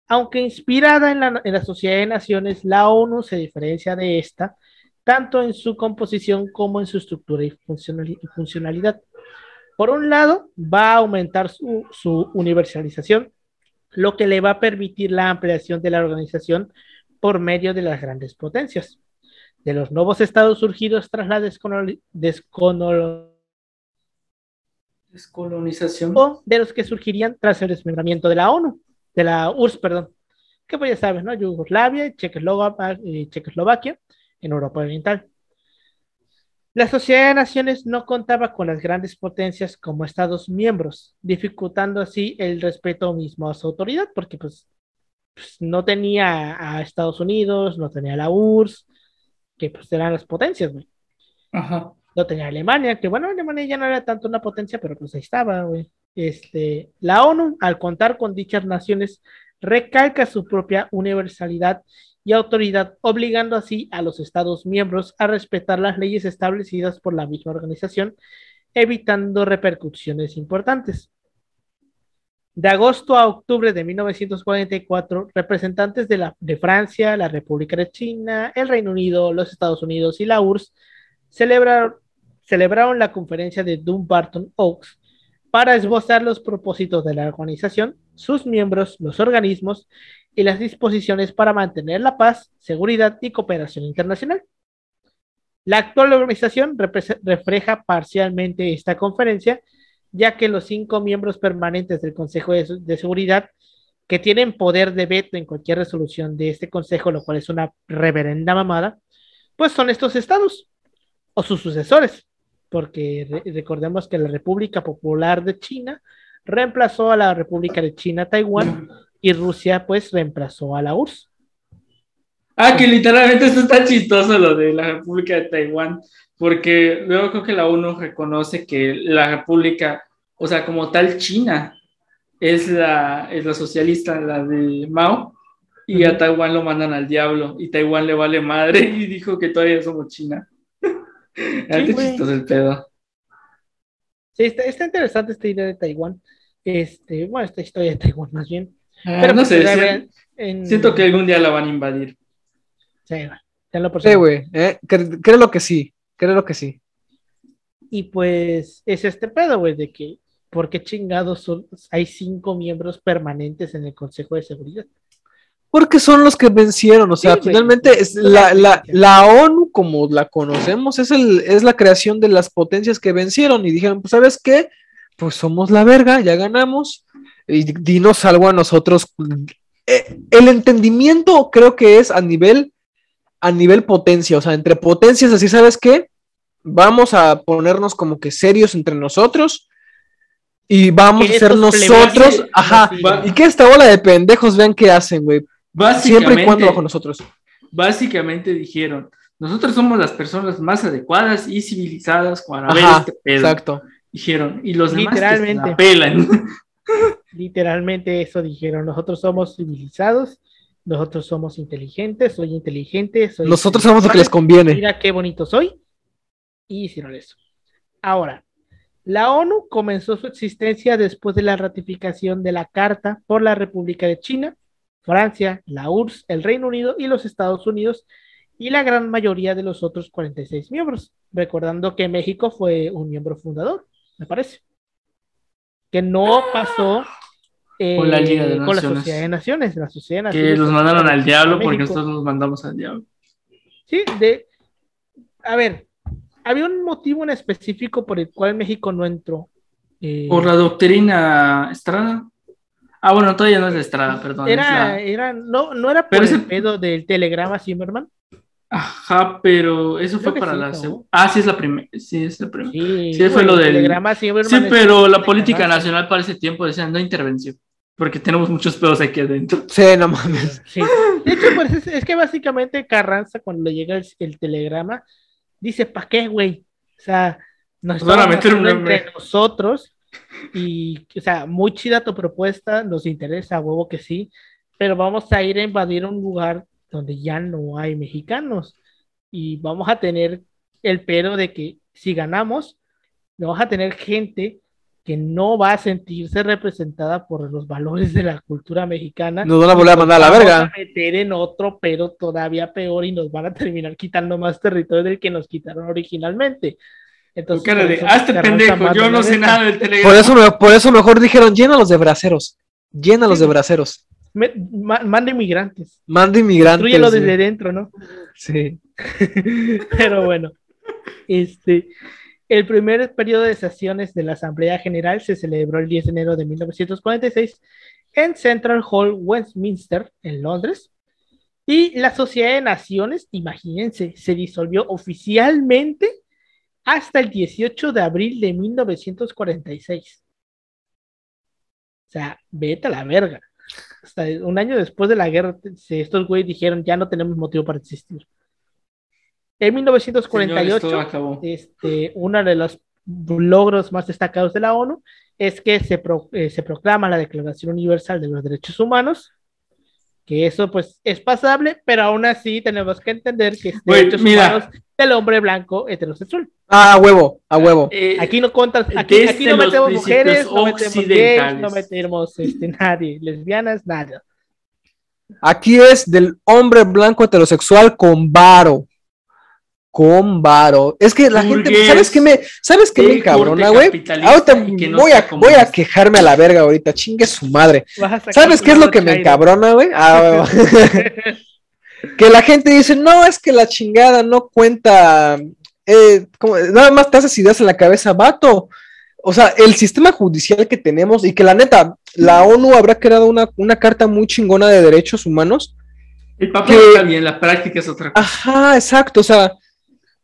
Aunque inspirada en la, en la Sociedad de Naciones, la ONU se diferencia de esta tanto en su composición como en su estructura y funcionali- y funcionalidad. Por un lado, va a aumentar su, su universalización, lo que le va a permitir la ampliación de la organización por medio de las grandes potencias, de los nuevos estados surgidos tras la descoloni- descolonización Descolonización. o de los que surgirían tras el desmembramiento de la ONU, de la URSS, perdón, que pues ya sabes, ¿no? Yugoslavia, Checoslovaquia, eh, Checoslovaquia en Europa Oriental. La Sociedad de Naciones no contaba con las grandes potencias como Estados miembros, dificultando así el respeto mismo a su autoridad, porque pues, pues, no tenía a Estados Unidos, no tenía a la URSS, que pues eran las potencias, güey. Ajá. No tenía Alemania, que bueno, Alemania ya no era tanto una potencia, pero pues ahí estaba, güey. Este, la ONU, al contar con dichas naciones, recalca su propia universalidad y autoridad, obligando así a los Estados miembros a respetar las leyes establecidas por la misma organización, evitando repercusiones importantes. De agosto a octubre de 1944, representantes de, la, de Francia, la República de China, el Reino Unido, los Estados Unidos y la URSS celebraron, celebraron la conferencia de Dumbarton Oaks para esbozar los propósitos de la organización, sus miembros, los organismos y las disposiciones para mantener la paz, seguridad y cooperación internacional. La actual organización refleja parcialmente esta conferencia, ya que los cinco miembros permanentes del Consejo de, de Seguridad, que tienen poder de veto en cualquier resolución de este Consejo, lo cual es una reverenda mamada, pues son estos estados o sus sucesores, porque re recordemos que la República Popular de China reemplazó a la República de China Taiwán y Rusia pues reemplazó a la URSS. Ah, que literalmente esto está chistoso lo de la República de Taiwán, porque luego creo que la ONU reconoce que la República, o sea, como tal China, es la, es la socialista, la de Mao, y a Taiwán lo mandan al diablo, y Taiwán le vale madre y dijo que todavía somos China. Sí, chistoso el pedo. Sí, está, está, interesante esta idea de Taiwán. Este, bueno, esta historia de Taiwán más bien. Ah, Pero no sé, siento, en... siento que algún día la van a invadir. Sí, lo sí güey, eh, creo lo que sí, creo lo que sí. Y pues es este pedo, güey, de que, ¿por qué chingados son, hay cinco miembros permanentes en el Consejo de Seguridad? Porque son los que vencieron, o sea, finalmente es la, la, ONU como la conocemos es, el, es la creación de las potencias que vencieron y dijeron, pues sabes qué, pues somos la verga, ya ganamos, y dinos algo a nosotros. Eh, el entendimiento creo que es a nivel, a nivel potencia, o sea, entre potencias, así sabes qué, vamos a ponernos como que serios entre nosotros y vamos a ser nosotros, ajá, y que esta bola de pendejos vean qué hacen, güey. Siempre y cuando bajo nosotros. Básicamente dijeron, nosotros somos las personas más adecuadas y civilizadas para ver este pedo. Exacto. Dijeron, y los literalmente, demás Literalmente eso dijeron, nosotros somos civilizados, nosotros somos inteligentes, soy inteligente, soy Nosotros somos lo que les conviene. Mira qué bonito soy. Y hicieron eso. Ahora, la ONU comenzó su existencia después de la ratificación de la Carta por la República de China Francia, la URSS, el Reino Unido y los Estados Unidos y la gran mayoría de los otros 46 miembros, recordando que México fue un miembro fundador, me parece, que no pasó eh, con la Liga de con la Sociedad de Naciones, la Sociedad que los mandaron al diablo porque nosotros nos mandamos al diablo. Sí, de, a ver, había un motivo en específico por el cual México no entró. Eh, por la doctrina Estrada. Ah, bueno, todavía no es de Estrada, perdón. Era, era, no, no era por el pedo del telegrama Zimmerman. Ajá, pero eso fue para la segunda. Ah, sí, es la primera. Sí, es la primera. Sí, fue lo del. Telegrama Zimmerman sí, pero la política nacional para ese tiempo decía no intervención. Porque tenemos muchos pedos aquí adentro. Sí, no mames. Sí. De hecho, pues es, que básicamente Carranza, cuando le llega el, telegrama, dice: ¿para qué, güey? O sea, nos pues estamos entre nosotros y, o sea, muy chida tu propuesta, nos interesa, huevo que sí, pero vamos a ir a invadir un lugar donde ya no hay mexicanos y vamos a tener el pero de que si ganamos, vamos a tener gente que no va a sentirse representada por los valores de la cultura mexicana. Nos van a volver a mandar a la verga. a meter en otro, pero todavía peor y nos van a terminar quitando más territorio del que nos quitaron originalmente. Entonces, de, hazte pendejo, yo no sé nada del Telegram. Por eso, por eso mejor dijeron, llénalos de braceros, llénalos de braceros. manda inmigrantes. Manda inmigrantes. Destruyelo desde dentro, ¿no? Sí. Pero bueno, este, el primer periodo de sesiones de la Asamblea General se celebró el 10 de enero de 1946 en Central Hall, Westminster, en Londres. Y la Sociedad de Naciones, imagínense, se disolvió oficialmente hasta el 18 de abril de 1946. O sea, vete a la verga. Hasta un año después de la guerra, estos güeyes dijeron, ya no tenemos motivo para existir. En 1948, este, uno de los logros más destacados de la ONU es que se, eh, se proclama la Declaración Universal de los Derechos Humanos, que eso pues es pasable, pero aún así tenemos que entender que es derechos humanos del hombre blanco heterosexual. Ah, a huevo, a huevo. Eh, aquí no contas, aquí, aquí no metemos mujeres, no metemos gays, no metemos este, nadie, lesbianas, nada. Aquí es del hombre blanco heterosexual con varo. Con varo. Es que la gente, ¿sabes qué me, sabes qué me cabrona, güey? Ahorita voy, a, voy a quejarme a la verga ahorita, chingue su madre. ¿Sabes qué es lo que me encabrona, güey? Ah, que la gente dice, no, es que la chingada no cuenta eh, como, nada más te haces ideas en la cabeza, vato. O sea, el sistema judicial que tenemos y que la neta, la ONU habrá creado una, carta muy chingona de derechos humanos. El papel está bien, la práctica es otra cosa. Ajá, exacto. O sea,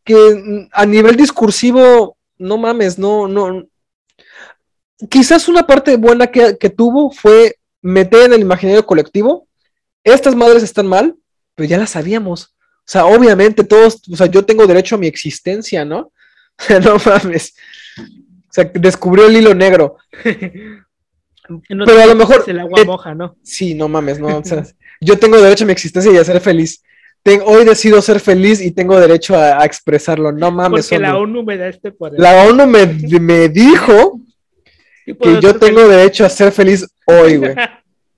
que a nivel discursivo, no mames, no, no. Quizás una parte buena que, que tuvo fue meter en el imaginario colectivo, estas madres están mal, pero ya las sabíamos. O sea, obviamente todos, o sea, yo tengo derecho a mi existencia, ¿no? no mames. O sea, descubrió el hilo negro. Pero a lo mejor. El agua moja, ¿no? Sí, no mames, no. O sea, yo tengo derecho a mi existencia y a ser feliz. hoy decido ser feliz y tengo derecho a, expresarlo. No mames. Porque la ONU me da este poder. La ONU me, me dijo que yo tengo derecho a ser feliz hoy, güey.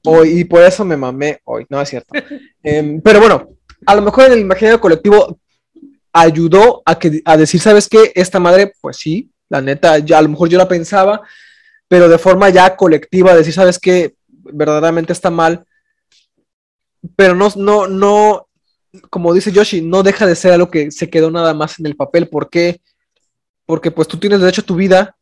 Hoy, y por eso me mamé hoy. No es cierto. Em, pero bueno, a lo mejor en el imaginario colectivo ayudó a, que, a decir, ¿sabes qué? Esta madre, pues sí, la neta, ya a lo mejor yo la pensaba, pero de forma ya colectiva, decir, ¿sabes qué? Verdaderamente está mal. pero no, no, no, como dice Yoshi, no deja de ser algo que se quedó nada más en el papel. ¿Por qué? Porque pues tú tienes derecho a tu vida,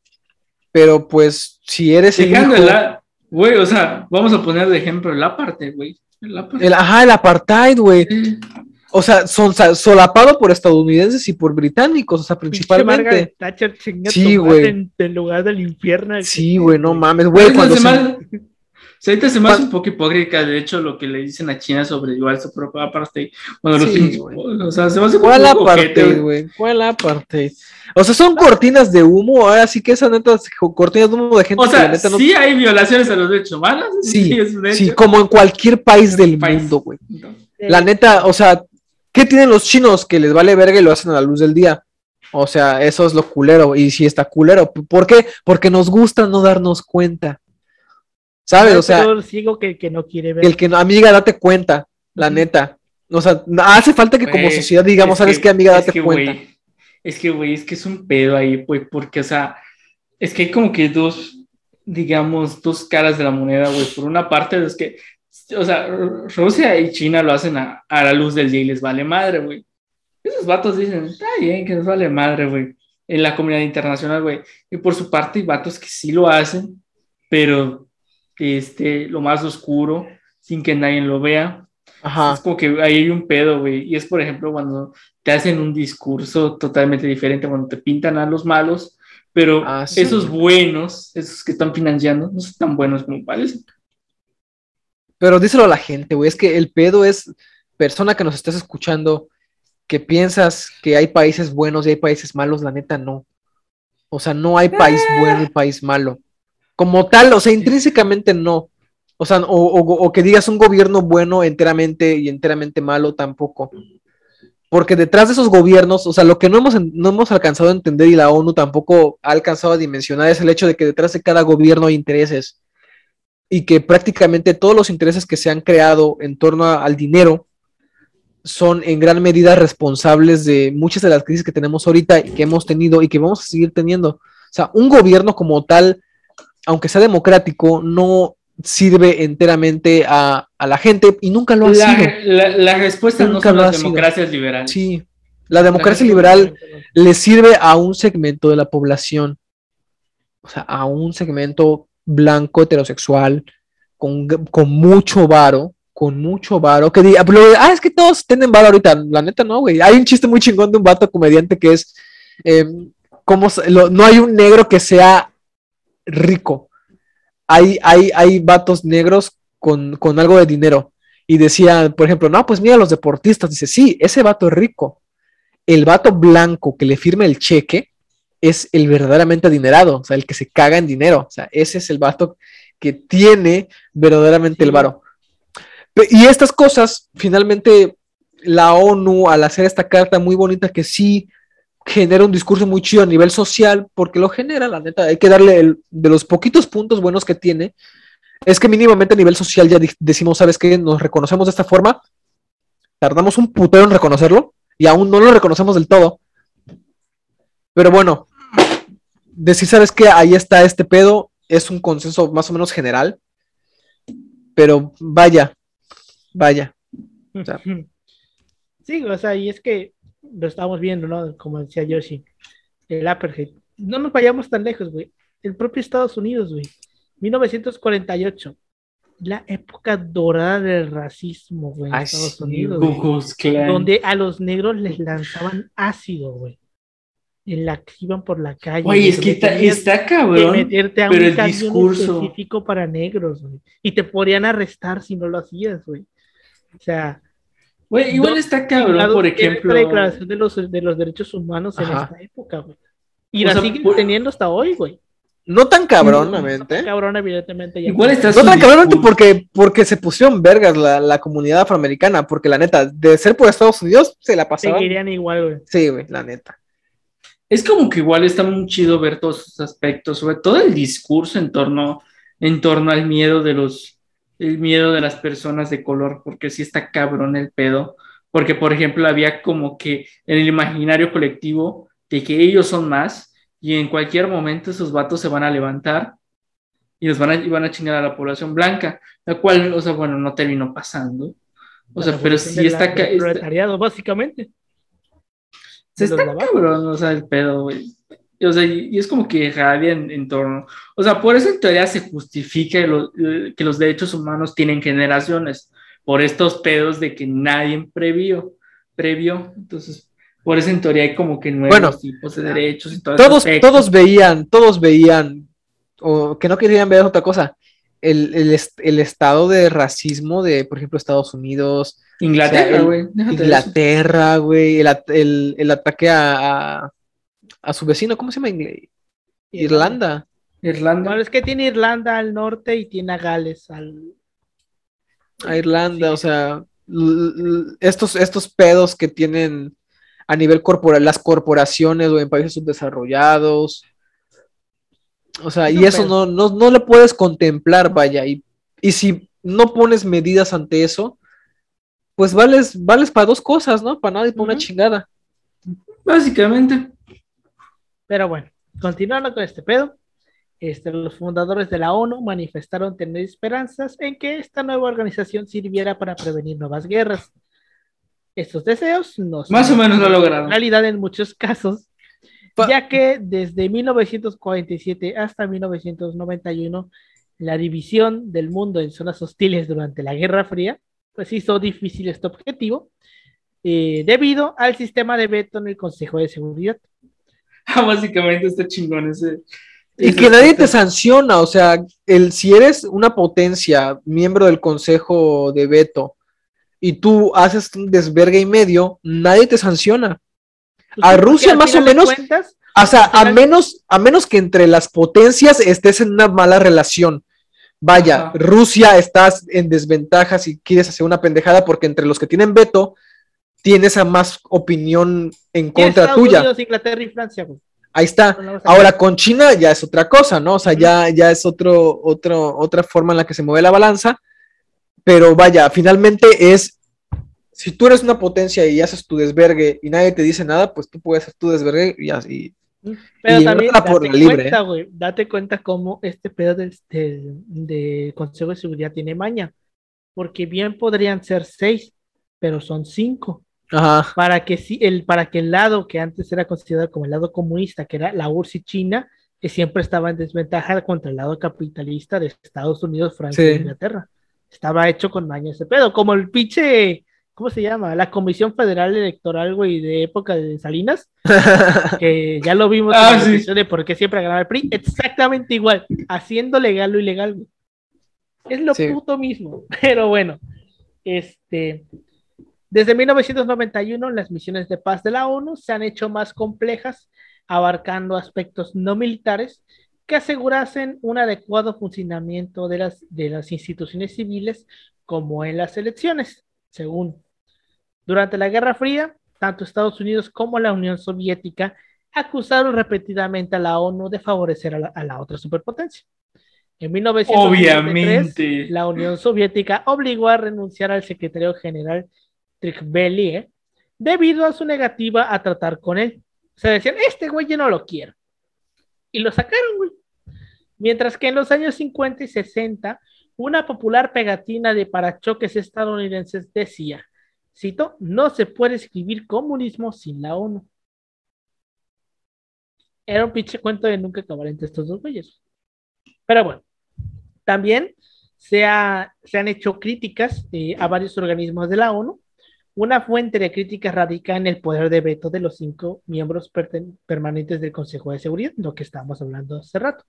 pero pues si eres el hijo... Güey, o sea, vamos a poner de ejemplo el apartheid, güey. El, ajá, el apartheid, güey. O sea, son solapado por estadounidenses y por británicos, o sea, principalmente. sí, güey. En, lugar del infierno. Sí, güey, no mames, güey. Cuando se... ahorita se me hace un poco hipócrita, de hecho, lo que le dicen a China sobre igual su propia apartheid. Bueno, sí, los o sea, se me hace ¿Cuál apartheid, güey? ¿Cuál apartheid? O sea, son cortinas de humo, ahora sí que esas netas cortinas de humo de gente o sea, que sí hay violaciones a los derechos humanos. Sí, sí, como en cualquier país del mundo, güey. La neta, o sea, ¿qué tienen los chinos que les vale verga y lo hacen a la luz del día? O sea, eso es lo culero. Y si está culero, ¿por qué? Porque nos gusta no darnos cuenta. ¿Sabes? O sea, que, que no quiere ver. El que amiga, date cuenta, la neta. O sea, hace falta que como sociedad digamos, ¿sabes qué, amiga? Date cuenta. Es que, güey, es que es un pedo ahí, güey, porque, o sea, es que hay como que dos, digamos, dos caras de la moneda, güey. Por una parte, es que, o sea, Rusia y China lo hacen a, la luz del día y les vale madre, güey. Esos vatos dicen, está bien, que les vale madre, güey, en la comunidad internacional, güey. Y por su parte, hay vatos que sí lo hacen, pero, este, lo más oscuro, sin que nadie lo vea. Ajá. Es como que ahí hay un pedo, güey. Y es, por ejemplo, cuando te hacen un discurso totalmente diferente cuando te pintan a los malos, pero ah, esos buenos, esos que están financiando, no son tan buenos como parece. Pero díselo a la gente, güey, es que el pedo es, persona que nos estás escuchando, que piensas que hay países buenos y hay países malos, la neta no. O sea, no hay país eh. bueno y país malo. Como tal, o sea, intrínsecamente no. O sea, o, o que digas un gobierno bueno enteramente y enteramente malo tampoco porque detrás de esos gobiernos, o sea, lo que no hemos, no hemos alcanzado a entender y la ONU tampoco ha alcanzado a dimensionar es el hecho de que detrás de cada gobierno hay intereses y que prácticamente todos los intereses que se han creado en torno al dinero son en gran medida responsables de muchas de las crisis que tenemos ahorita y que hemos tenido y que vamos a seguir teniendo. O sea, un gobierno como tal, aunque sea democrático, no sirve enteramente a, la gente y nunca lo ha sido. La, respuesta no son las democracias liberales. Sí, la democracia liberal le sirve a un segmento de la población, o sea, a un segmento blanco heterosexual con, mucho varo, con mucho varo, que diga, ah, es que todos tienen varo ahorita, la neta no, güey. Hay un chiste muy chingón de un vato comediante que es, em, como, no hay un negro que sea rico, hay, hay, hay vatos negros con, algo de dinero. Y decía, por ejemplo, no, pues mira los deportistas. Dice, sí, ese vato es rico. El vato blanco que le firma el cheque es el verdaderamente adinerado, o sea, el que se caga en dinero. O sea, ese es el vato que tiene verdaderamente el varo. Y estas cosas, finalmente, la ONU, al hacer esta carta muy bonita que sí genera un discurso muy chido a nivel social, porque lo genera, la neta, hay que darle el, de los poquitos puntos buenos que tiene, es que mínimamente a nivel social ya decimos, ¿sabes qué? Nos reconocemos de esta forma, tardamos un putero en reconocerlo y aún no lo reconocemos del todo. Pero bueno, decir, ¿sabes qué? Ahí está este pedo, es un consenso más o menos general, pero vaya, vaya. sí, o sea, y es que lo estamos viendo, ¿no? Como decía Yoshi, el apartheid. No nos vayamos tan lejos, güey. El propio Estados Unidos, güey. 1948. La época dorada del racismo, güey, en Estados Unidos. donde a los negros les lanzaban ácido, güey. En la que iban por la calle. Oye, es que está, está cabrón. meterte a pero un el discurso... específico para negros, güey. Y te podrían arrestar si no lo hacías, güey. O sea, Güey, igual está cabrón, por ejemplo. La declaración de los, de los derechos humanos en esta época, güey. Y la siguen teniendo hasta hoy, güey. No tan cabronamente. No cabrón, evidentemente. Igual está no tan cabronamente porque, porque se pusieron vergas la, la, comunidad afroamericana, porque la neta, de ser por Estados Unidos, se la pasaban. Seguirían igual, güey. Sí, güey, la neta. Es como que igual está muy chido ver todos esos aspectos, sobre todo el discurso en torno, en torno al miedo de los, el miedo de las personas de color, porque sí está cabrón el pedo, porque por ejemplo había como que en el imaginario colectivo de que ellos son más y en cualquier momento esos vatos se van a levantar y los van a, y van a chingar a la población blanca, la cual, o sea, bueno, no terminó pasando, O sea, pero si está... proletariado, básicamente. Se está cabrón, o sea, el pedo, güey. O sea, y, es como que rabia en, torno. O sea, por eso en teoría se justifica que los derechos humanos tienen generaciones, por estos pedos de que nadie previó, previó. Entonces, por eso en teoría hay como que nuevos tipos de derechos y todo todos, todos veían, todos veían, o que no querían ver otra cosa, el, el, estado de racismo de, por ejemplo, Estados Unidos. Inglaterra, güey. Inglaterra, güey. El, el, ataque a, a, su vecino, ¿cómo se llama? Irlanda. Irlanda. Bueno, es que tiene Irlanda al norte y tiene a Gales al. A Irlanda, o sea, estos, estos pedos que tienen a nivel corporal, las corporaciones o en países subdesarrollados. O sea, y eso no, no, no lo puedes contemplar, vaya. Y, y si no pones medidas ante eso, pues vales, vales para dos cosas, ¿no? Para nada y para una chingada. Básicamente. Pero bueno, continuando con este pedo, este, los fundadores de la ONU manifestaron tener esperanzas en que esta nueva organización sirviera para prevenir nuevas guerras. Estos deseos no son más o menos lo lograron. realidad en muchos casos, ya que desde 1947 hasta 1991 la división del mundo en zonas hostiles durante la Guerra Fría pues hizo difícil este objetivo eh, debido al sistema de veto en el Consejo de Seguridad. Ah, básicamente está chingón ese. Y que nadie te sanciona, o sea, el, si eres una potencia, miembro del Consejo de Veto, y tú haces un desvergue y medio, nadie te sanciona. Pues a Rusia más o menos, o sea, a menos, a menos que entre las potencias estés en una mala relación. Vaya, Rusia estás en desventaja si quieres hacer una pendejada porque entre los que tienen veto tienes a más opinión en contra tuya. Inglaterra y Francia, Ahí está. Ahora con China ya es otra cosa, ¿no? O sea, ya, ya es otro, otro, otra forma en la que se mueve la balanza pero vaya, finalmente es, si tú eres una potencia y haces tu desvergue y nadie te dice nada, pues tú puedes hacer tu desvergue y así. Pero también date, cuenta, güey, date cuenta cómo este pedo de, de, Consejo de Seguridad tiene maña, porque bien podrían ser seis, pero son cinco. Ajá. Para que si el, para que el lado que antes era considerado como el lado comunista, que era la URSS y China, que siempre estaba en desventaja contra el lado capitalista de Estados Unidos, Francia e Inglaterra estaba hecho con maña ese pedo, como el pinche, ¿cómo se llama? La Comisión Federal Electoral, güey, de época de Salinas, que ya lo vimos ah, en la de por qué siempre ganaba el PRI, exactamente igual, haciendo legal lo ilegal, güey. Es lo puto mismo, pero bueno, este, desde 1991 las misiones de paz de la ONU se han hecho más complejas, abarcando aspectos no militares que asegurasen un adecuado funcionamiento de las, de las instituciones civiles como en las elecciones, según. Durante la Guerra Fría, tanto Estados Unidos como la Unión Soviética acusaron repetidamente a la ONU de favorecer a la, otra superpotencia. En 1993, la Unión Soviética obligó a renunciar al secretario general Trikbelie debido a su negativa a tratar con él. O sea, decían, este güey yo no lo quiero. Y lo sacaron, güey. Mientras que en los años 50 y 60, una popular pegatina de parachoques estadounidenses decía, cito, no se puede escribir comunismo sin la ONU. Era un pinche cuento de nunca acabar entre estos dos güeyes. Pero bueno, también se, se han hecho críticas eh, a varios organismos de la ONU. Una fuente de críticas radica en el poder de veto de los cinco miembros permanentes del Consejo de Seguridad, lo que estábamos hablando hace rato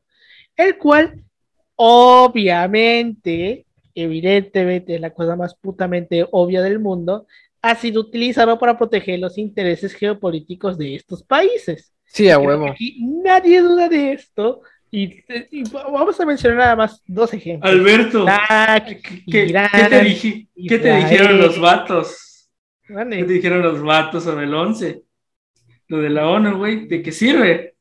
el cual obviamente, evidentemente, la cosa más putamente obvia del mundo, ha sido utilizado para proteger los intereses geopolíticos de estos países. Sí, a huevo. nadie duda de esto. Y, vamos a mencionar nada más dos ejemplos. Alberto, ¿qué, te, dijeron los vatos? ¿Qué te dijeron los vatos sobre el 11? Lo de la ONU, güey, ¿de qué sirve?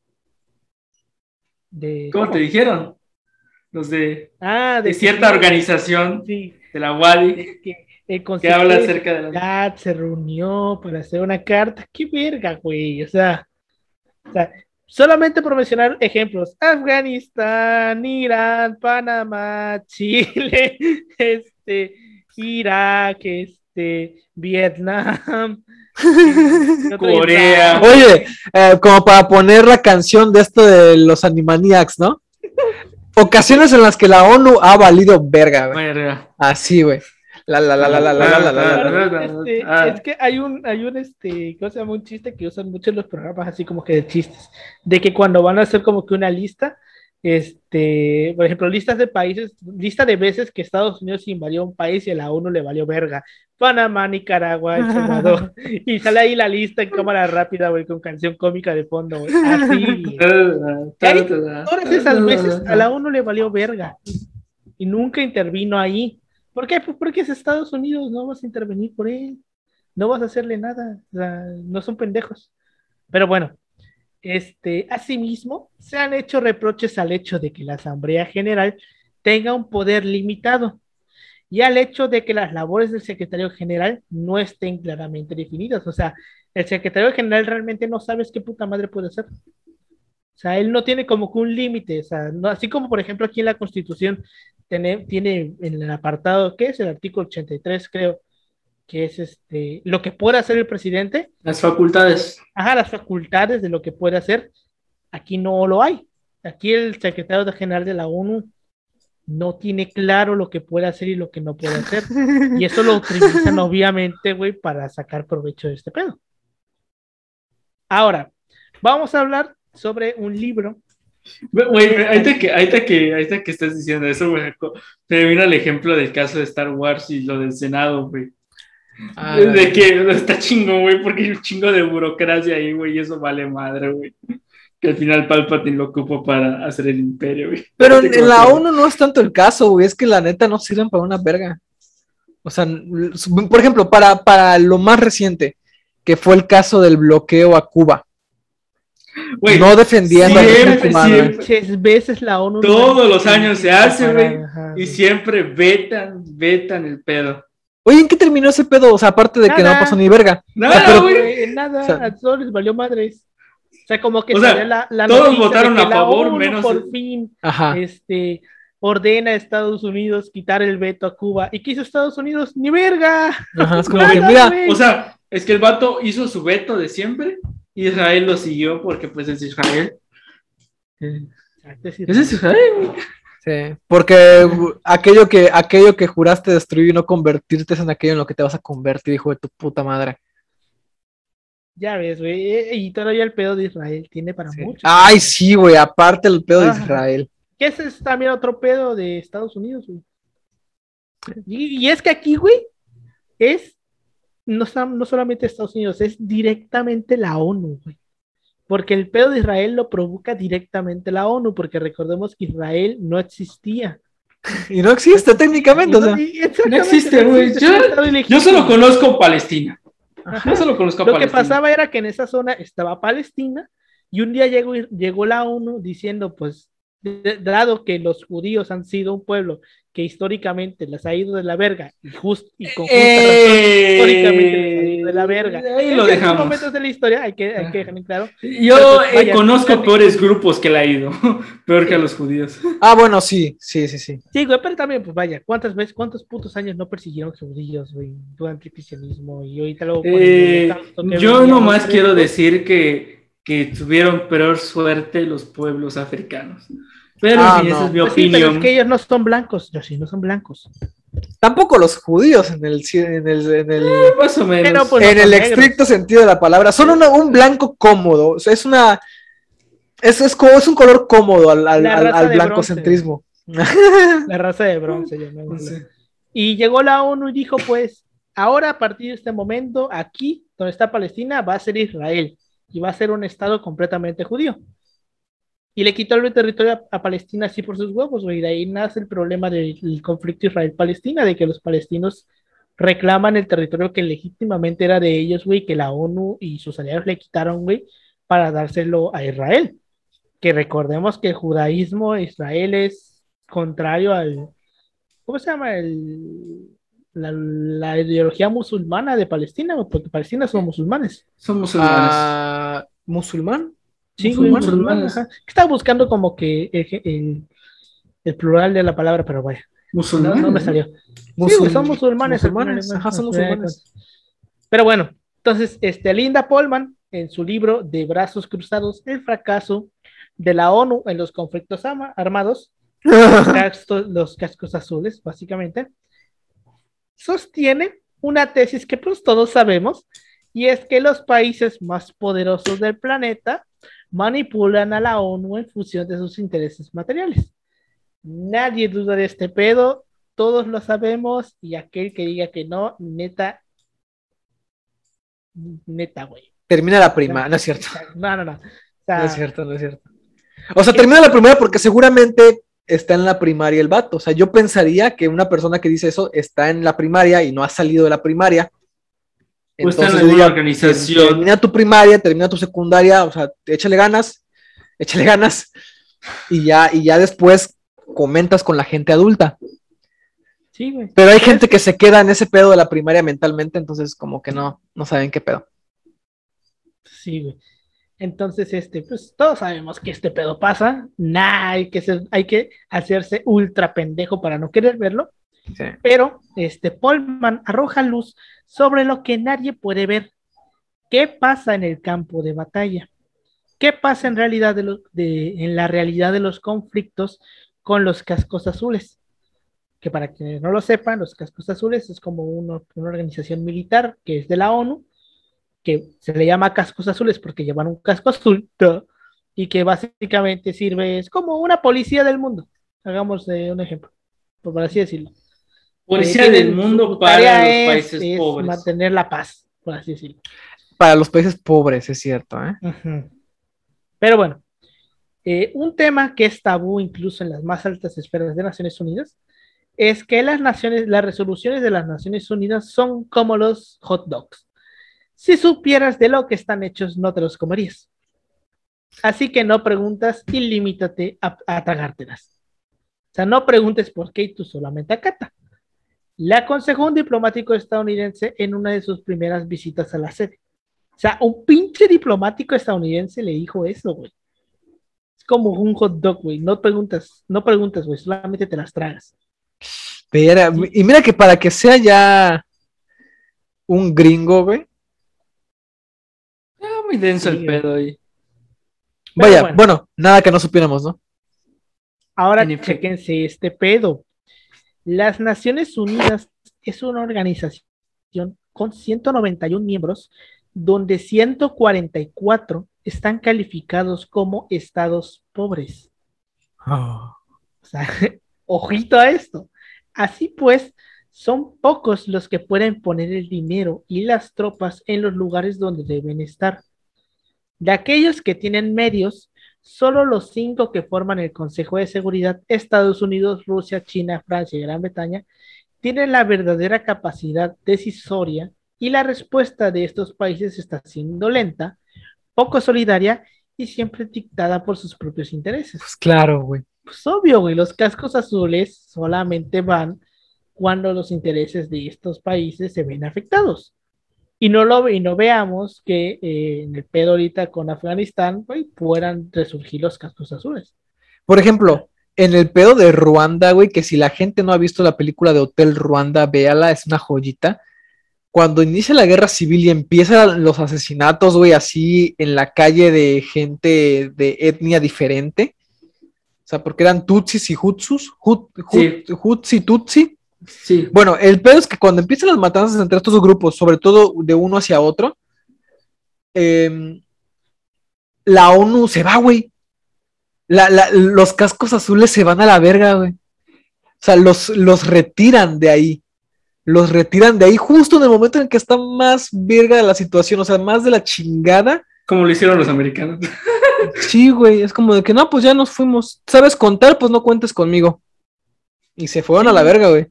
¿Cómo, te dijeron? Los de, ah, de, cierta organización de la WADI que, habla acerca de la... se reunió para hacer una carta. ¡Qué verga, güey! O sea, solamente por mencionar ejemplos. Afganistán, Irán, Panamá, Chile, este, Irak, este, este, Vietnam, Corea. Oye, eh, como para poner la canción de esto de los Animaniacs, ¿no? Ocasiones en las que la ONU ha valido verga. Así, güey. La la la la la la la la este, este, Es que hay un, hay un este, ¿cómo se llama? Un chiste que usan mucho en los programas así como que de chistes. De que cuando van a hacer como que una lista, este, por ejemplo, listas de países, lista de veces que Estados Unidos invadió un país y a la ONU le valió verga. Panamá, Nicaragua, El Salvador. y sale ahí la lista en cámara rápida, güey, con canción cómica de fondo, güey. Así. Todas esas veces a la ONU le valió verga y nunca intervino ahí. ¿Por qué? Pues porque es Estados Unidos, no vas a intervenir por él, no vas a hacerle nada, o sea, no son pendejos. Pero bueno, este, asimismo, se han hecho reproches al hecho de que la Asamblea General tenga un poder limitado y al hecho de que las labores del secretario general no estén claramente definidas. O sea, el secretario general realmente no sabes qué puta madre puede hacer. O sea, él no tiene como que un límite, o sea, no, así como por ejemplo aquí en la Constitución tiene, tiene en el apartado, ¿qué es? El artículo 83, creo, que es este, lo que puede hacer el presidente, Las facultades. ajá, las facultades de lo que puede hacer, aquí no lo hay. Aquí el secretario general de la ONU no tiene claro lo que puede hacer y lo que no puede hacer. Y eso lo utilizan obviamente, güey, para sacar provecho de este pedo. Ahora, vamos a hablar sobre un libro. Güey, ahorita que, ahorita que, ahorita que estás diciendo eso, güey, me vino el ejemplo del caso de Star Wars y lo del Senado, güey. Ah, de que está chingo, güey, porque hay un chingo de burocracia ahí, güey, y eso vale madre, güey. Que al final Palpatine lo ocupa para hacer el imperio, güey. Pero en, Fíjate en la ONU no es tanto el caso, güey, es que la neta no sirven para una verga. O sea, por ejemplo, para, para lo más reciente, que fue el caso del bloqueo a Cuba. No defendían siempre, veces la ONU. Todos los años se hace, güey. Y siempre vetan, vetan el pedo. Oye, ¿en qué terminó ese pedo? O sea, aparte de que no pasó ni verga. Nada, pero- güey. Eh, nada, O sea- a todos les valió madres. O sea, como que O sea, la, la todos votaron a favor, ONU menos por fin Ajá. este, ordena a Estados Unidos quitar el veto a Cuba. ¿Y qué hizo Estados Unidos? ¡Ni verga! Ajá, es como Nada, que, mira, güey. O sea, es que el vato hizo su veto de siempre y Israel lo siguió porque pues es Israel. Es Israel, güey. Sí, porque aquello que, aquello que juraste destruir y no convertirte es en aquello en lo que te vas a convertir, hijo de tu puta madre. Ya ves, güey. eh, Y todavía el pedo de Israel tiene para Sí. mucho. Ay, sí, güey, aparte el pedo de. Israel. Que ese es también otro pedo de Estados Unidos, güey. Y, y es que aquí, güey, es no, no solamente Estados Unidos, es directamente la ONU, güey. Porque el pedo de Israel lo provoca directamente la ONU, porque recordemos que Israel no existía. Y no existe técnicamente, o sea. Y- exactamente, no existe, güey. Yo- solo conozco Palestina. Ajá. Yo solo conozco a Lo que Palestina. pasaba era que en esa zona estaba Palestina y un día llegó, llegó la ONU diciendo, pues, dado que los judíos han sido un pueblo que históricamente les ha ido de la verga y, just, y con justa razón, históricamente les ha ido de la verga. Ahí lo dejamos. momentos de la historia hay que, hay que dejar en claro. Yo pues, eh, conozco peores grupos que la ha ido. Peor que a los judíos. Ah, bueno, sí, sí, sí, sí. Sí, güey, pero también, pues vaya, ¿cuántas veces, cuántos putos años no persiguieron judíos, güey, durante el cristianismo? Y ahorita luego ponen Eh, yo nomás quiero decir que, que tuvieron peor suerte los pueblos africanos. Pero Ah, esa no. es mi Pues sí, pero opinión. es que ellos no son blancos, yo sí, no son blancos. Tampoco los judíos en el, en el, en el, Más o menos. Pero, pues, en no el negros. estricto sentido de la palabra. Son una- un blanco cómodo. O sea, es una. Es, es, como, es un color cómodo al, al, al- al blancocentrismo. La raza de bronce. Y llegó la ONU y dijo, pues, ahora a partir de este momento, aquí, donde está Palestina, va a ser Israel y va a ser un estado completamente judío. Y le quitó el territorio a, a Palestina así por sus huevos, güey. De ahí nace el problema del conflicto Israel-Palestina, de que los palestinos reclaman el territorio que legítimamente era de ellos, güey, que la ONU y sus aliados le quitaron, güey, para dárselo a Israel. Que recordemos que el judaísmo Israel es contrario al, ¿cómo se llama? El, la, la ideología musulmana de Palestina, porque Palestina son musulmanes. Son musulmanes. Ah, ¿Musulmán? Sí, güey, Musulmanes. musulmanes, ajá. Estaba buscando como que el, plural de la palabra, pero vaya. musulmanes. No, me salió. Sí, son musulmanes. musulmanes. Ajá, son musulmanes. Pero bueno, entonces, este, Linda Polman, en su libro De Brazos Cruzados, el fracaso de la ONU en los conflictos armados, los cascos azules, básicamente, sostiene una tesis que pues todos sabemos, y es que los países más poderosos del planeta manipulan a la ONU en función de sus intereses materiales. Nadie duda de este pedo, todos lo sabemos, y aquel que diga que no, neta, neta, güey. Termina la prima, no es cierto. No, no, no. no es cierto, no es cierto. O sea, termina la primera porque seguramente está en la primaria el vato. O sea, yo pensaría que una persona que dice eso está en la primaria y no ha salido de la primaria. Pues está en una organización. Termina tu primaria, termina tu secundaria, o sea, échale ganas, échale ganas. Y ya, y ya después comentas con la gente adulta. Sí, güey. Pero hay gente que se queda en ese pedo de la primaria mentalmente, entonces como que no, no saben qué pedo. Sí, güey. Entonces, este, pues todos sabemos que este pedo pasa. Nah, hay que, ser, hay que hacerse ultra pendejo para no querer verlo. Pero este Polman arroja luz sobre lo que nadie puede ver. ¿Qué pasa en el campo de batalla? ¿Qué pasa en realidad de, de en la realidad de los conflictos con los cascos azules? Que para quienes no lo sepan, los cascos azules es como una organización militar que es de la ONU que se le llama cascos azules porque llevan un casco azul y que básicamente sirve es como una policía del mundo. Hagamos un ejemplo, por así decirlo. Policía eh, del mundo para los países pobres. Mantener la paz, por así decirlo. Para los países pobres, es cierto. ¿eh? Pero bueno, eh, un tema que es tabú incluso en las más altas esferas de Naciones Unidas es que las naciones, las resoluciones de las Naciones Unidas son como los hot dogs. Si supieras de lo que están hechos, no te los comerías. Así que no preguntas y limítate a, tragártelas. O sea, no preguntes por qué y tú solamente acata. Le aconsejó un diplomático estadounidense en una de sus primeras visitas a la sede. O sea, un pinche diplomático estadounidense le dijo eso, güey. Es como un hot dog, güey. No preguntas, no preguntas, güey. Solamente te las tragas. y mira que para que sea ya un gringo, güey, muy denso el pedo ahí. Vaya, bueno. nada que no supiéramos, ¿no? Ahora chequense este pedo. Las Naciones Unidas es una organización con 191 miembros, donde 144 están calificados como estados pobres. Ah. O sea, ojito a esto. Así pues, son pocos los que pueden poner el dinero y las tropas en los lugares donde deben estar. De aquellos que tienen medios, solo los cinco que forman el Consejo de Seguridad, Estados Unidos, Rusia, China, Francia y Gran Bretaña, tienen la verdadera capacidad decisoria y la respuesta de estos países está siendo lenta, poco solidaria y siempre dictada por sus propios intereses. Pues claro, güey. Pues obvio, güey, los cascos azules solamente van cuando los intereses de estos países se ven afectados y no lo y no veamos que eh, en el pedo ahorita con Afganistán güey, puedan resurgir los cascos azules. Por ejemplo, en el pedo de Ruanda, güey, que si la gente no ha visto la película de Hotel Ruanda, véala, es una joyita. Cuando inicia la guerra civil y empiezan los asesinatos, güey, así en la calle de gente de etnia diferente. O sea, porque eran Tutsis y Hutsus, Hut, Hutsi, Tutsi Sí. Bueno, el pedo es que cuando empiezan las matanzas entre estos grupos, sobre todo de uno hacia otro, em, la ONU se va, güey. los cascos azules se van a la verga, güey. O sea, los, los retiran de ahí. Los retiran de ahí justo en el momento en que está más verga la situación, o sea, más de la chingada. Como lo hicieron los americanos. Sí, güey, es como de que no, pues ya nos fuimos. ¿Sabes contar? Pues no cuentes conmigo. Y se fueron a la verga, güey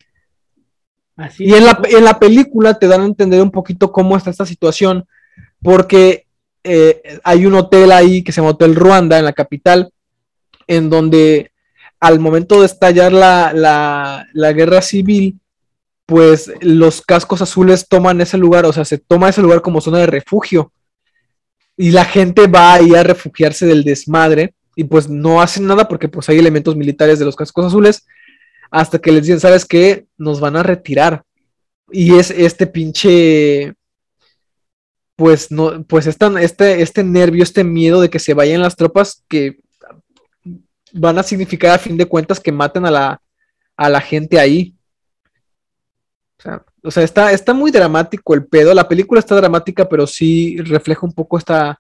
y en la, en la, película te dan a entender un poquito cómo está esta situación, porque eh, hay un hotel ahí que se llama Hotel Ruanda en la capital, en donde al momento de estallar la, la, guerra civil, pues los cascos azules toman ese lugar, o sea, se toma ese lugar como zona de refugio. Y la gente va ahí a refugiarse del desmadre y pues no hacen nada porque pues hay elementos militares de los cascos azules hasta que les dicen, ¿sabes qué? Nos van a retirar. Y es este pinche, pues no, pues este, este nervio, este miedo de que se vayan las tropas que van a significar a fin de cuentas que maten a la, a la gente ahí. O sea, está, está muy dramático el pedo. La película está dramática, pero sí refleja un poco esta,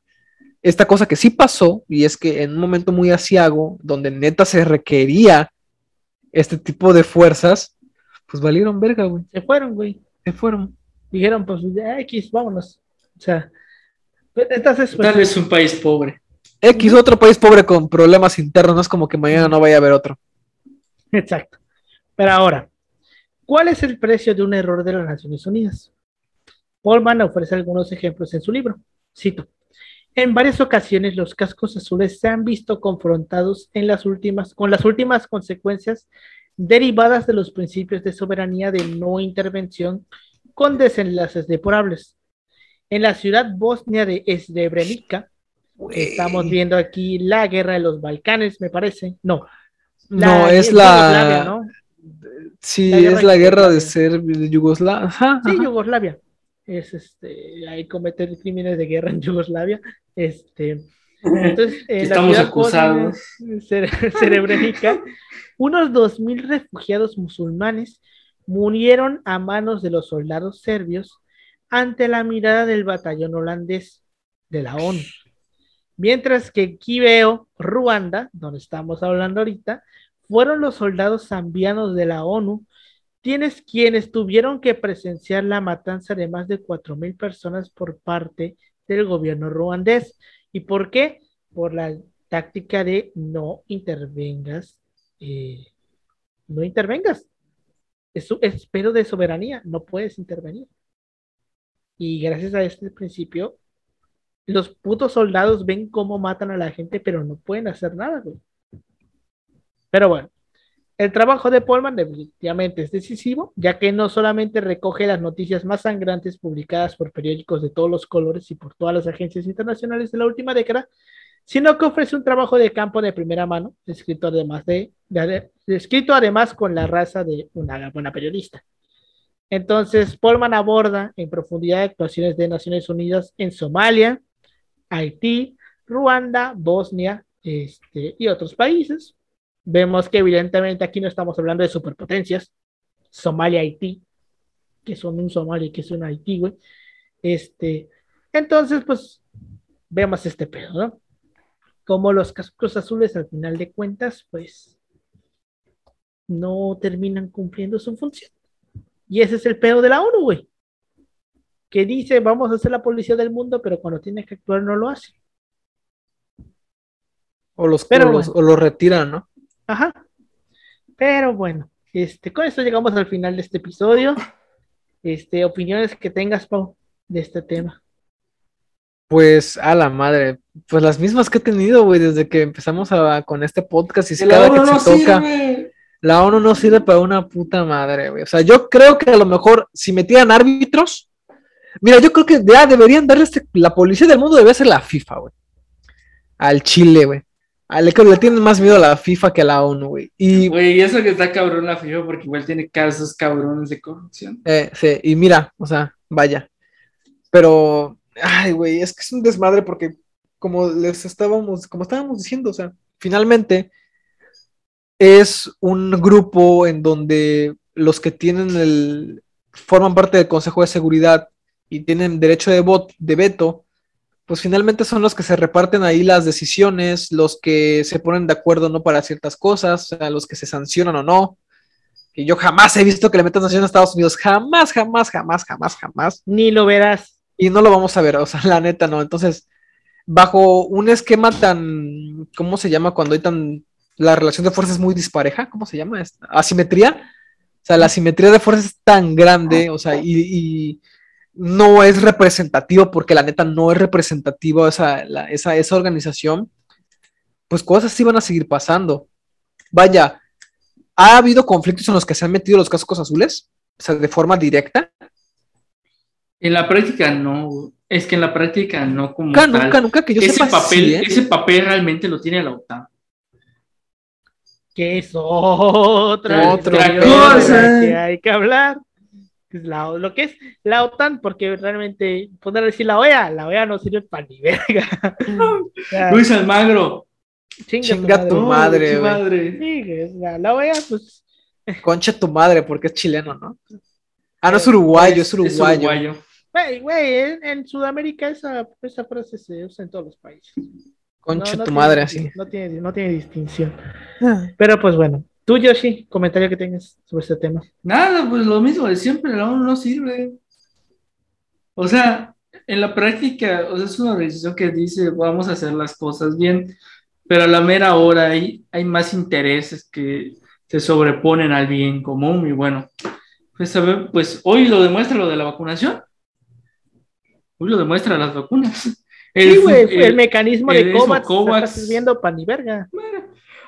esta cosa que sí pasó, y es que en un momento muy asiago, donde neta se requería este tipo de fuerzas, pues valieron verga, güey. Se fueron, güey. Se fueron. Dijeron, pues ya X, vámonos. O sea, entonces. Pues, Tal vez un país pobre. X, otro país pobre con problemas internos, no es como que mañana no vaya a haber otro. Exacto. Pero ahora, ¿cuál es el precio de un error de las Naciones Unidas? Polman ofrece algunos ejemplos en su libro. Cito. En varias ocasiones los cascos azules se han visto confrontados en las últimas, con las últimas consecuencias derivadas de los principios de soberanía de no intervención con desenlaces deplorables. En la ciudad bosnia de Srebrenica, estamos viendo aquí la guerra de los Balcanes, me parece. No. no, es la... ¿no? Sí, es la guerra de ser de Yugoslavia. Sí, Yugoslavia es este, hay cometer crímenes de guerra en Yugoslavia. Este, entonces, estamos acusados. Cerebrénica, unos 2.000 refugiados musulmanes murieron a manos de los soldados serbios ante la mirada del batallón holandés de la ONU. Mientras que Kibeo, Ruanda, donde estamos hablando ahorita, fueron los soldados zambianos de la ONU Tienes quienes tuvieron que presenciar la matanza de más de 4.000 personas por parte del gobierno ruandés. ¿Y por qué? Por la táctica de no intervengas, eh, no intervengas. Es, espero de soberanía, no puedes intervenir. Y gracias a este principio, los putos soldados ven cómo matan a la gente, pero no pueden hacer nada, Pero bueno, el trabajo de Polman definitivamente es decisivo, ya que no solamente recoge las noticias más sangrantes publicadas por periódicos de todos los colores y por todas las agencias internacionales de la última década, sino que ofrece un trabajo de campo de primera mano, escrito además, de, escrito además con la raza de una buena periodista. Entonces, Polman aborda en profundidad actuaciones de Naciones Unidas en Somalia, Haití, Ruanda, Bosnia este, y otros países, Vemos que evidentemente aquí no estamos hablando de superpotencias, Somalia, Haití, que son un Somalia y que es un Haití, güey. Este, entonces, pues, vemos este pedo, ¿no? Como los cascos azules, al final de cuentas, pues, no terminan cumpliendo su función. Y ese es el pedo de la ONU, güey. Que dice, vamos a ser la policía del mundo, pero cuando tiene que actuar no lo hace. O los, pero, o los retiran, ¿no? Ajá. Pero bueno, este, con esto llegamos al final de este episodio. Este, opiniones que tengas, Pau, de este tema. Pues a la madre, pues las mismas que he tenido, güey, desde que empezamos con este podcast y cada que se toca. La ONU no sirve para una puta madre, güey. O sea, yo creo que a lo mejor si metían árbitros, mira, yo creo que ya deberían darle este, la policía del mundo debe ser la FIFA, güey. Al Chile, güey. Ah, le, le tienen más miedo a la FIFA que a la ONU, güey. Y, güey, eso que está cabrón la FIFA porque igual tiene casos cabrones de corrupción. Eh, sí, y mira, o sea, vaya. Pero, ay, güey, es que es un desmadre porque como les estábamos, como estábamos diciendo, o sea, finalmente es un grupo en donde los que tienen el, forman parte del Consejo de Seguridad y tienen derecho de, voto, de veto, pues finalmente son los que se reparten ahí las decisiones, los que se ponen de acuerdo no para ciertas cosas, o los que se sancionan o no. Que yo jamás he visto que le metan sanciones a Estados Unidos, jamás, jamás, jamás, jamás, jamás. Ni lo verás. Y no lo vamos a ver, o sea, la neta no. Entonces, bajo un esquema tan, ¿cómo se llama cuando hay tan, la relación de fuerzas muy dispareja? ¿Cómo se llama? Asimetría. O sea, la asimetría de fuerzas es tan grande, o sea, y no es representativo, porque la neta no es representativo esa, esa, esa organización, pues cosas sí van a seguir pasando. Vaya, ¿ha habido conflictos en los que se han metido los cascos azules? O sea, de forma directa. En la práctica no, es que en la práctica no como nunca, Nunca, que yo ese papel, ¿eh? ese papel realmente lo tiene la OTAN. que es otra, otra cosa que hay que hablar. La, lo que es la OTAN, porque realmente poder decir la OEA, la OEA no sirve para ni verga. Luis Almagro. Chinga, tu madre, madre. Sí, la, OEA, pues. Concha tu madre, porque es chileno, ¿no? Ah, no es uruguayo, es uruguayo. Güey, güey, en, Sudamérica esa, esa frase se usa en todos los países. Concha tu madre, así. No tiene, no tiene distinción. Ah. Pero pues bueno, tú, Yoshi, comentario que tengas sobre este tema. Nada, pues lo mismo de siempre, la ONU no sirve. O sea, en la práctica, o sea, es una decisión que dice, vamos a hacer las cosas bien, pero a la mera hora hay, hay más intereses que se sobreponen al bien común y bueno, pues, pues hoy lo demuestra lo de la vacunación. Hoy lo demuestra las vacunas. El, sí, güey, el, mecanismo de COVAX, COVAX está sirviendo pan y verga.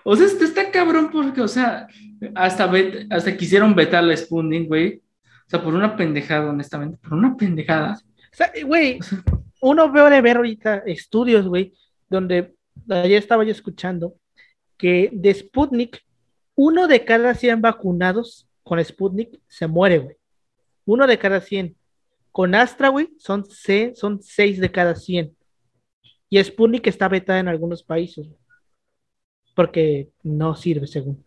O sea, este está cabrón porque, o sea, hasta, hasta quisieron vetar la Spunding, güey. O sea, por una pendejada, honestamente, por una pendejada. O sea, güey, uno veo de ver ahorita estudios, güey, donde ayer estaba yo escuchando que de Sputnik, uno de cada 100 vacunados con Sputnik se muere, güey. Uno de cada 100. Con Astra, güey, son, son 6 de cada 100. Y Sputnik está vetada en algunos países. Porque no sirve, según.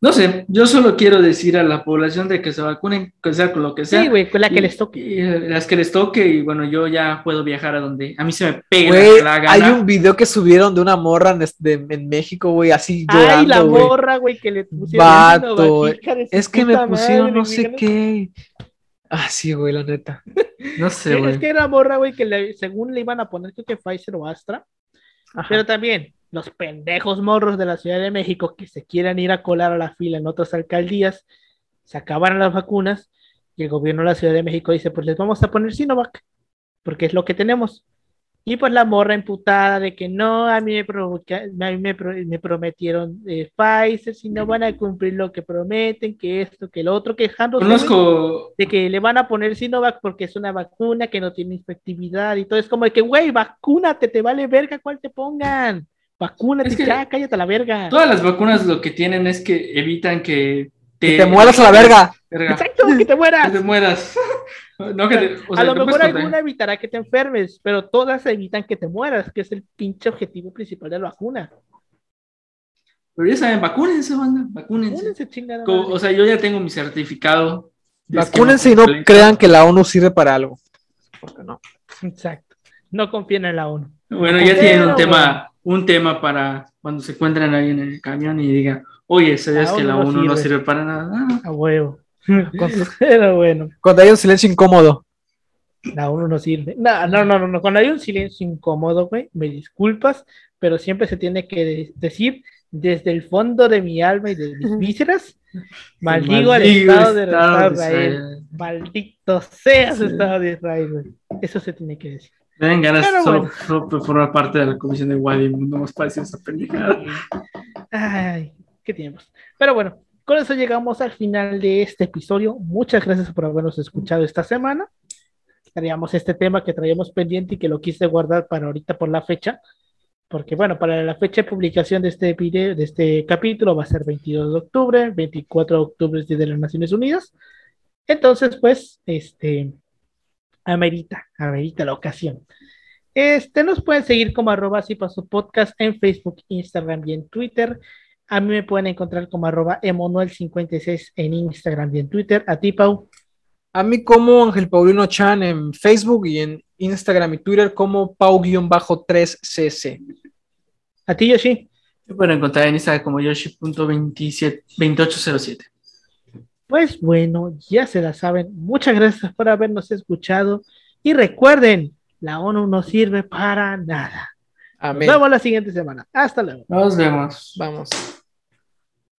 No sé, yo solo quiero decir a la población de que se vacunen, que sea con lo que sea. Sí, güey, con la que les toque. Eh, las que les toque, y bueno, yo ya puedo viajar a donde a mí se me pega la gana. Hay un video que subieron de una morra en, México, güey, así llorando, Ay, la morra, güey, que le pusieron. Vato, es que me pusieron no sé qué. Ah, sí, güey, la neta. No sé, güey. Es que era morra, güey, que según le iban a poner, creo que Pfizer o Astra. Pero también, los pendejos morros de la Ciudad de México que se quieran ir a colar a la fila en otras alcaldías, se acabaron las vacunas y el gobierno de la Ciudad de México dice, pues les vamos a poner Sinovac, porque es lo que tenemos. Y pues la morra imputada de que no, a mí me, me, prometieron eh, Pfizer, si no van a cumplir lo que prometen, que esto, que el otro, quejándose Conozco... de que le van a poner Sinovac porque es una vacuna que no tiene efectividad y todo. Es como de que, güey, vacúnate, te vale verga cuál te pongan. Vacúnate, ya, cállate a la verga. Todas las vacunas lo que tienen es que evitan que te, te mueras a la verga. Exacto, que te mueras. Que te mueras. No, que a lo mejor alguna evitará que te enfermes, pero todas evitan que te mueras, que es el pinche objetivo principal de la vacuna. Pero ya saben, vacúnense, banda, vacúnense. o sea, yo ya tengo mi certificado. Vacúnense y no crean que la ONU sirve para algo. Porque no. Exacto. No confíen en la ONU. Bueno, ya tienen un tema, un tema para cuando se encuentren ahí en el camión y digan, oye, ¿sabes que la ONU no sirve para nada? A huevo. Pero bueno. Cuando hay un silencio incómodo. La uno no sirve. No, no, no, no, Cuando hay un silencio incómodo, güey, me disculpas, pero siempre se tiene que decir desde el fondo de mi alma y de mis vísceras, maldigo, al Estado, de, Israel. Maldito sea el Estado de Israel, güey. Eso se tiene que decir. Ven ganas solo, formar parte de la comisión de Wadi, no más parece esa pendejada. Ay, qué tiempos. Pero bueno, con eso llegamos al final de este episodio. Muchas gracias por habernos escuchado esta semana. Traíamos este tema que traíamos pendiente y que lo quise guardar para ahorita por la fecha. Porque bueno, para la fecha de publicación de este video, de este capítulo va a ser 22 de octubre, 24 de octubre es Día de las Naciones Unidas. Entonces, pues, este, amerita, amerita la ocasión. Este, nos pueden seguir como arroba si paso podcast en Facebook, Instagram y en Twitter. A mí me pueden encontrar como arroba emanuel56 en Instagram y en Twitter. A ti, Pau. A mí como Ángel Paulino Chan en Facebook y en Instagram y Twitter como Pau-3cc. A ti, Yoshi. Me pueden encontrar en Instagram como Yoshi.2807. Pues bueno, ya se la saben. Muchas gracias por habernos escuchado. Y recuerden, la ONU no sirve para nada. Nos vemos la siguiente semana. Hasta luego. Nos vemos. Vamos.